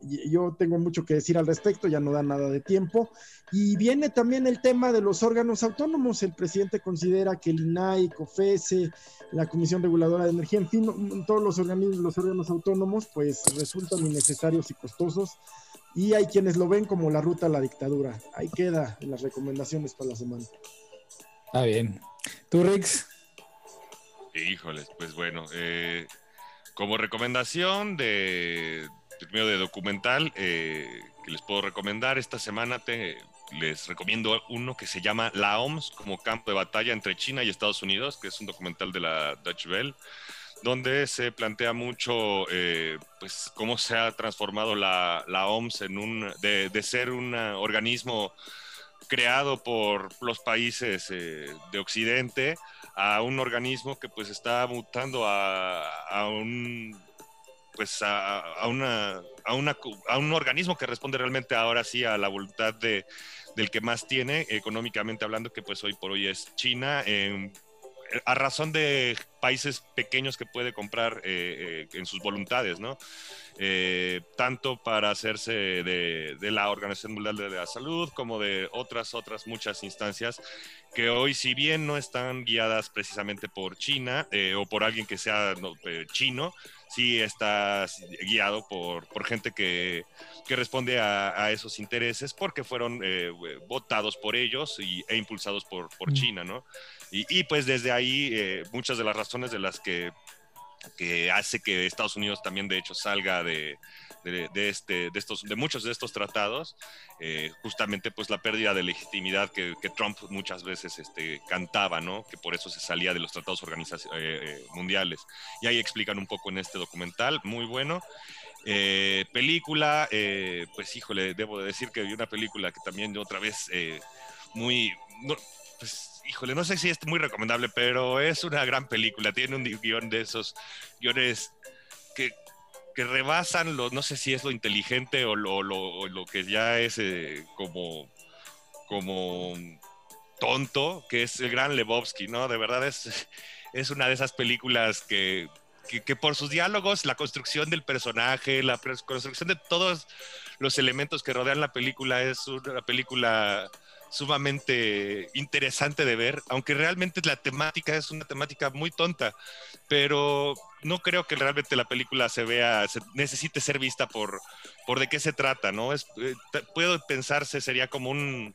Yo tengo mucho que decir al respecto, ya no da nada de tiempo. Y viene también el tema de los órganos autónomos. El presidente considera que el INAI, COFESE, la Comisión Reguladora de Energía, en fin, todos los organismos, los órganos autónomos, pues resultan innecesarios y costosos. Y hay quienes lo ven como la ruta a la dictadura. Ahí queda las recomendaciones para la semana. Está bien. ¿Tú, Rix? Híjoles, pues bueno, eh, como recomendación de primero de documental eh, que les puedo recomendar esta semana te, les recomiendo uno que se llama La OMS como campo de batalla entre China y Estados Unidos, que es un documental de la Deutsche Welle donde se plantea mucho eh, pues cómo se ha transformado la, la OMS en un de ser un organismo creado por los países eh, de Occidente a un organismo que pues está mutando a, a un pues a, a, una, a, una, a un organismo que responde realmente ahora sí a la voluntad de, del que más tiene económicamente hablando que pues hoy por hoy es China eh, a razón de países pequeños que puede comprar eh, eh, en sus voluntades, ¿no? Eh, tanto para hacerse de, de, la Organización Mundial de la Salud como de otras, otras muchas instancias que hoy, si bien no están guiadas precisamente por China eh, o por alguien que sea no, eh, chino, sí está guiado por, por gente que, que responde a, a, esos intereses porque fueron eh, votados por ellos y, e impulsados por, por China, ¿no? Y, pues desde ahí eh, muchas de las razones de las que, que, hace que Estados Unidos también de hecho salga de, de, este, de, estos, de muchos de estos tratados, eh, justamente pues la pérdida de legitimidad que, Trump muchas veces este, cantaba, ¿no? que por eso se salía de los tratados mundiales. Y ahí explican un poco en este documental, muy bueno. película, pues híjole, debo decir que vi una película que también otra vez muy... pues, híjole, no sé si es muy recomendable, pero es una gran película. Tiene un guion de esos guiones que, que rebasan lo, no sé si es lo inteligente o lo, lo, que ya es eh, como, como tonto, que es el gran Lebowski, ¿no? De verdad es, es una de esas películas que, que, que por sus diálogos, la construcción del personaje, la construcción de todos los elementos que rodean la película es una película sumamente interesante de ver, aunque realmente la temática es una temática muy tonta, pero no creo que realmente la película se vea, necesite ser vista por, por de qué se trata, ¿no? Es, eh, puedo pensarse, sería como un,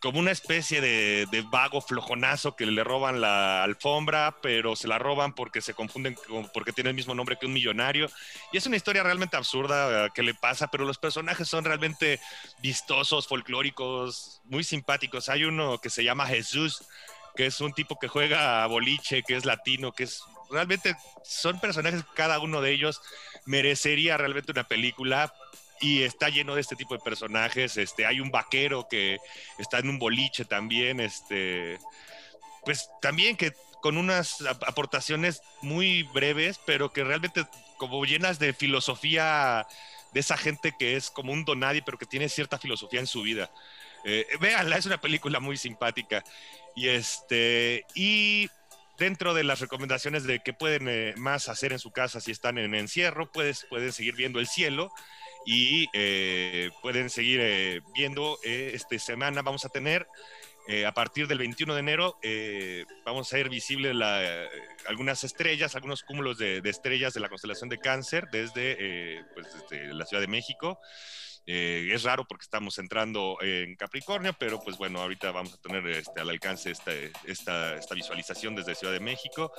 como una especie de, vago flojonazo que le roban la alfombra, pero se la roban porque se confunden porque tiene el mismo nombre que un millonario. Y es una historia realmente absurda eh, que le pasa, pero los personajes son realmente vistosos, folclóricos, muy simpáticos. Hay uno que se llama Jesús, que es un tipo que juega a boliche, que es latino, que es realmente son personajes, cada uno de ellos merecería realmente una película y está lleno de este tipo de personajes. Este, hay un vaquero que está en un boliche también, este, pues también que con unas aportaciones muy breves, pero que realmente como llenas de filosofía de esa gente que es como un donadie, pero que tiene cierta filosofía en su vida. Eh, véanla, es una película muy simpática. Y este, y dentro de las recomendaciones de qué pueden eh, más hacer en su casa si están en encierro, puedes, pueden seguir viendo el cielo y eh, pueden seguir eh, viendo eh, esta semana vamos a tener a partir del 21 de enero vamos a ver visibles algunas estrellas, algunos cúmulos de, estrellas de la constelación de cáncer desde, pues, desde la Ciudad de México. Es raro porque estamos entrando en Capricornio, pero pues bueno, ahorita vamos a tener este, al alcance esta, esta, esta visualización desde Ciudad de México.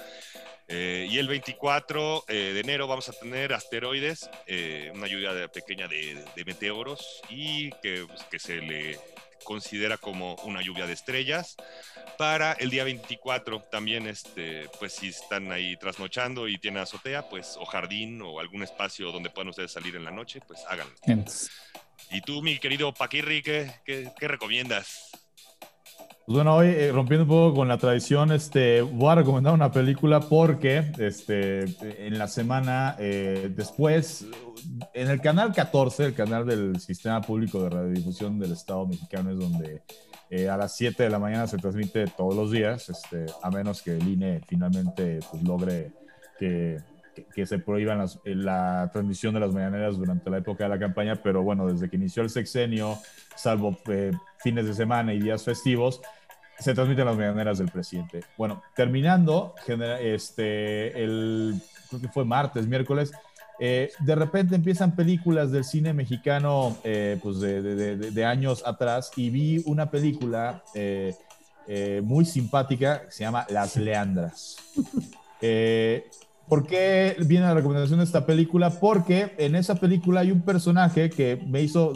Eh, y el 24 eh, de enero vamos a tener asteroides, eh, una lluvia pequeña de, meteoros y que, pues, que, se le considera como una lluvia de estrellas. Para el día 24 también, este, pues si están ahí trasnochando y tienen azotea, pues o jardín o algún espacio donde puedan ustedes salir en la noche, pues háganlo. Y tú, mi querido Paquirri, ¿qué, qué recomiendas? Pues bueno, hoy eh, rompiendo un poco con la tradición, este, voy a recomendar una película porque este, en la semana eh, después, en el canal 14, el canal del Sistema Público de Radiodifusión del Estado Mexicano, es donde eh, a las 7 de la mañana se transmite todos los días, este, a menos que el INE finalmente pues, logre que, que, se prohíban la transmisión de las mañaneras durante la época de la campaña, pero bueno, desde que inició el sexenio, salvo fines de semana y días festivos, se transmiten las mañaneras del presidente. Bueno, terminando, este, el, creo que fue martes, miércoles, eh, de repente empiezan películas del cine mexicano eh, pues de, de, de, años atrás y vi una película eh, muy simpática que se llama Las Leandras. ¿Por qué viene la recomendación de esta película? Porque en esa película hay un personaje que me hizo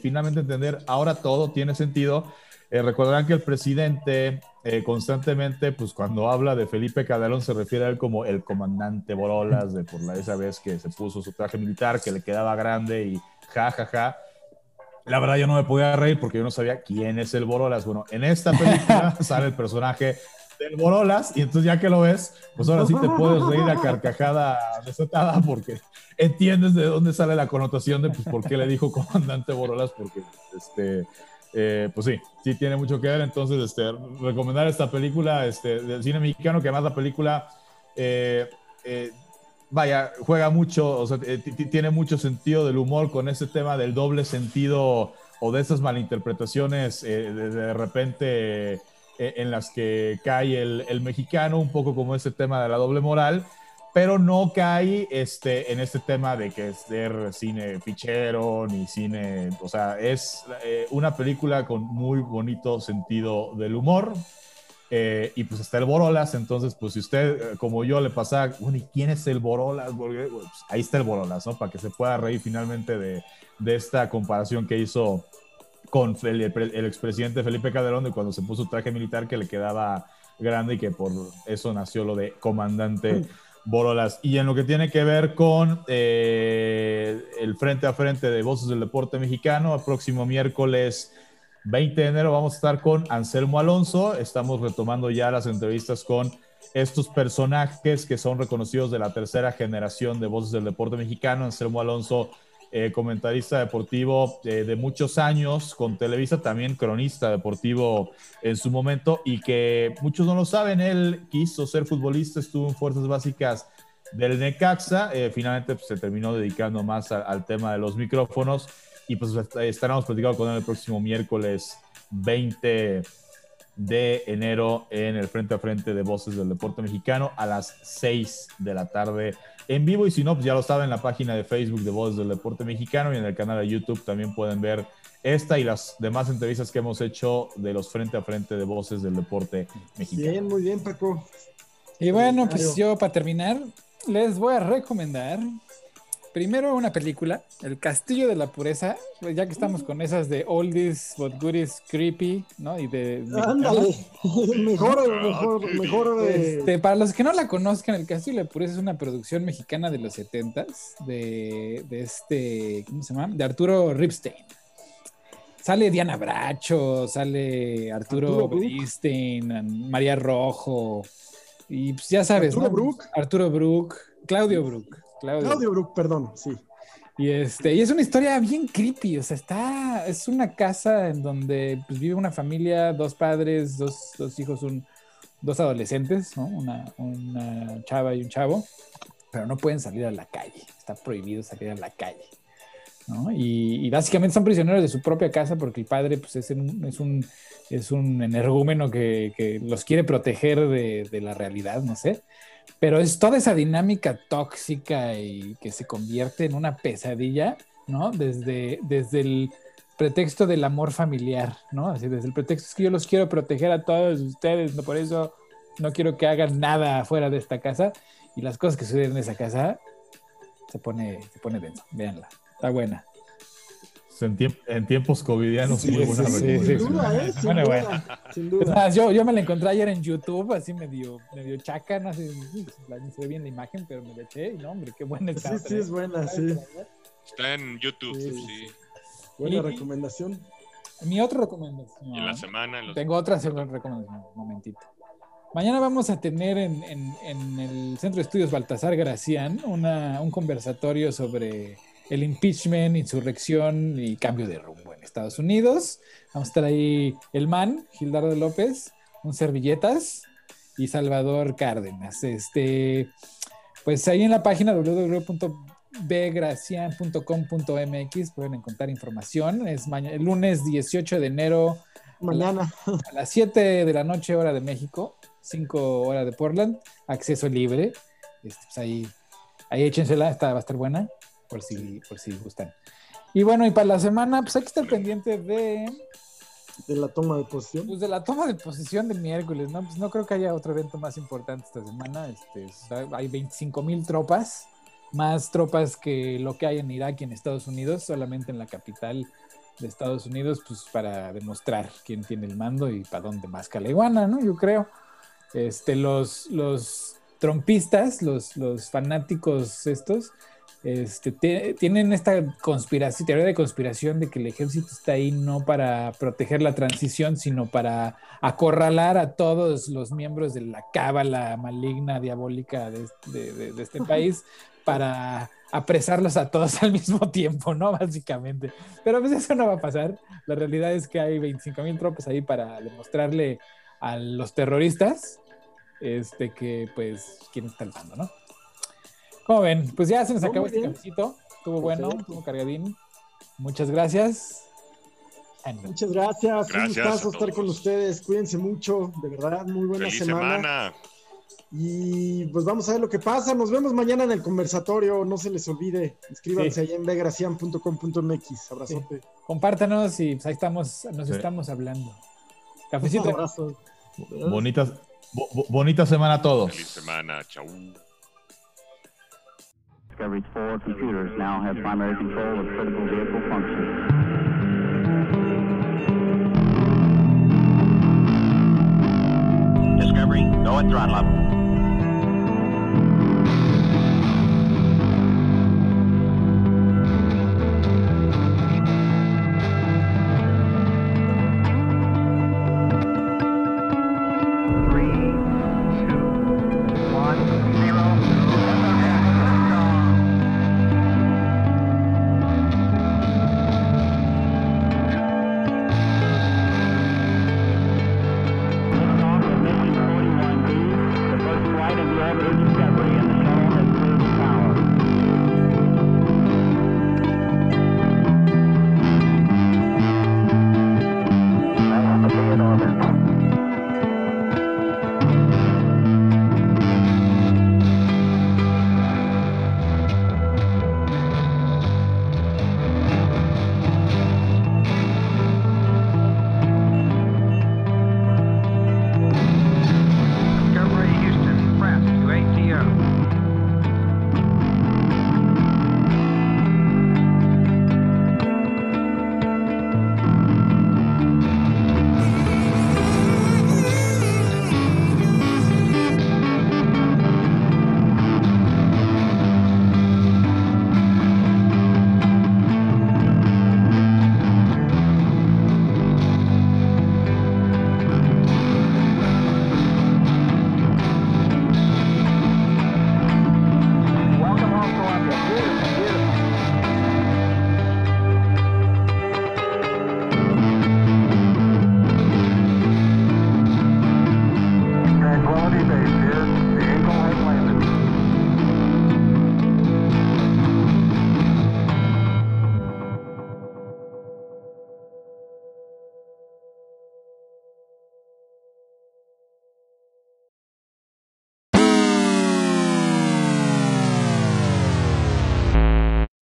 finalmente entender, ahora todo tiene sentido, eh, recordarán que el presidente eh, constantemente, pues cuando habla de Felipe Calderón, se refiere a él como el comandante Borolas, de por la, esa vez que se puso su traje militar, que le quedaba grande y ja, ja, ja. La verdad, yo no me podía reír porque yo no sabía quién es el Borolas. Bueno, en esta película sale el personaje del Borolas y entonces ya que lo ves, pues ahora sí te puedes reír a carcajada desatada porque entiendes de dónde sale la connotación de pues, por qué le dijo comandante Borolas, porque este eh, pues sí, sí tiene mucho que ver. Entonces, este, recomendar esta película este, del cine mexicano, que además la película, eh, eh, vaya, juega mucho, o sea, tiene mucho sentido del humor con ese tema del doble sentido o de esas malinterpretaciones de, de, repente en las que cae el, el mexicano, un poco como ese tema de la doble moral pero no cae este, en este tema de que es cine fichero ni cine, o sea, es eh, una película con muy bonito sentido del humor. Eh, y pues está el Borolas, entonces pues si usted, eh, como yo, le pasa, bueno, ¿y quién es el Borolas? Pues, ahí está el Borolas, ¿no? Para que se pueda reír finalmente de, de esta comparación que hizo con el, el expresidente Felipe Calderón de cuando se puso traje militar que le quedaba grande y que por eso nació lo de comandante Borolas. Y en lo que tiene que ver con eh, el frente a frente de Voces del Deporte Mexicano, el próximo miércoles 20 de enero vamos a estar con Anselmo Alonso. Estamos retomando ya las entrevistas con estos personajes que son reconocidos de la tercera generación de Voces del Deporte Mexicano. Anselmo Alonso eh, comentarista deportivo eh, de muchos años con Televisa, también cronista deportivo en su momento y que muchos no lo saben, él quiso ser futbolista, estuvo en Fuerzas Básicas del Necaxa, eh, finalmente pues, se terminó dedicando más al tema de los micrófonos y pues estaremos platicando con él el próximo miércoles 20 de enero en el frente a frente de Voces del Deporte Mexicano a las 6 de la tarde en vivo y si no, pues ya lo saben, en la página de Facebook de Voces del Deporte Mexicano y en el canal de YouTube también pueden ver esta y las demás entrevistas que hemos hecho de los frente a frente de Voces del Deporte Mexicano. Bien, muy bien, Paco. Y bueno, pues yo para terminar, les voy a recomendar Primero una película, El Castillo de la Pureza, pues, ya que estamos con esas de oldies but goodies creepy, ¿no? Y de... Ándale, mejor, mejor, mejor. Este, para los que no la conozcan, El Castillo de la Pureza es una producción mexicana de los 70s, de, de este, ¿cómo se llama? De Arturo Ripstein. Sale Diana Bracho, sale Arturo, Arturo María Rojo, y pues ya sabes, Arturo Brook. Arturo Brook, Claudio Brook. Claudio. Brook, perdón, sí. Y, este, y es una historia bien creepy, o sea, está, es una casa en donde pues, vive una familia, dos padres, dos, dos hijos, un, dos adolescentes, ¿no? Una, una, chava y un chavo, pero no pueden salir a la calle, está prohibido salir a la calle, ¿no? Y, básicamente son prisioneros de su propia casa porque el padre pues, es, un, es, un, es un energúmeno que, que los quiere proteger de, de la realidad, no sé. Pero es toda esa dinámica tóxica y que se convierte en una pesadilla, ¿no? Desde, desde el pretexto del amor familiar, ¿no? Así, desde el pretexto es que yo los quiero proteger a todos ustedes, ¿no? Por eso no quiero que hagan nada fuera de esta casa. Y las cosas que suceden en esa casa se pone, se pone denso. Véanla, está buena en, tiempos covidianos, muy buena sí, Sin duda, ¿eh? Sin duda, Sin duda. yo, yo, me la encontré ayer en YouTube, así medio, medio chaca, no sé, se ve bien la imagen, pero me la eché y no, hombre, qué buena está. Sí, sí, es buena, sí. Está en YouTube, sí. Buena recomendación. Mi otra recomendación. Y en la semana. Tengo otra recomendación, un momentito. Mañana vamos a tener en, en, en el Centro de Estudios Baltasar Gracián una, un conversatorio sobre el impeachment, insurrección y cambio de rumbo en Estados Unidos. Vamos a estar ahí el man, Gildardo López, un servilletas y Salvador Cárdenas. Este, pues ahí en la página www.bgracian.com.mx pueden encontrar información. Es el lunes 18 de enero. Mañana. A, las 7 de la noche, hora de México, 5 horas de Portland. Acceso libre. Este, pues ahí, ahí échensela, esta va a estar buena por si, por si gustan. Y bueno, y para la semana, pues hay que estar pendiente de... De la toma de posición. Pues de la toma de posición del miércoles, ¿no? Pues no creo que haya otro evento más importante esta semana. Este, hay 25 mil tropas, más tropas que lo que hay en Irak y en Estados Unidos, solamente en la capital de Estados Unidos, pues para demostrar quién tiene el mando y para dónde más caleguana, ¿no? Yo creo. Este, los, los trompistas, los, los fanáticos estos, este, tienen esta conspiración, teoría de conspiración de que el ejército está ahí no para proteger la transición, sino para acorralar a todos los miembros de la cábala maligna, diabólica de, este país, para apresarlos a todos al mismo tiempo, ¿no? Básicamente. Pero pues eso no va a pasar. La realidad es que hay 25 mil tropas ahí para demostrarle a los terroristas este, que pues quién está al mando, ¿no? ¿Cómo ven? Pues ya se nos acabó este cafecito. Estuvo bueno, estuvo cargadín. Muchas gracias. Muchas gracias. Un gustazo estar con ustedes. Cuídense mucho. De verdad, muy buena semana. Y pues vamos a ver lo que pasa. Nos vemos mañana en el conversatorio. No se les olvide. Inscríbanse ahí en vegracian.com.mx. Abrazote. Compártanos y pues ahí estamos, nos estamos hablando. Cafecito. Un abrazo. Bonitas, bo- bo- bonita semana a todos. Feliz semana, chau. Discovery's four computers now have primary control of critical vehicle functions. Discovery, go at throttle up.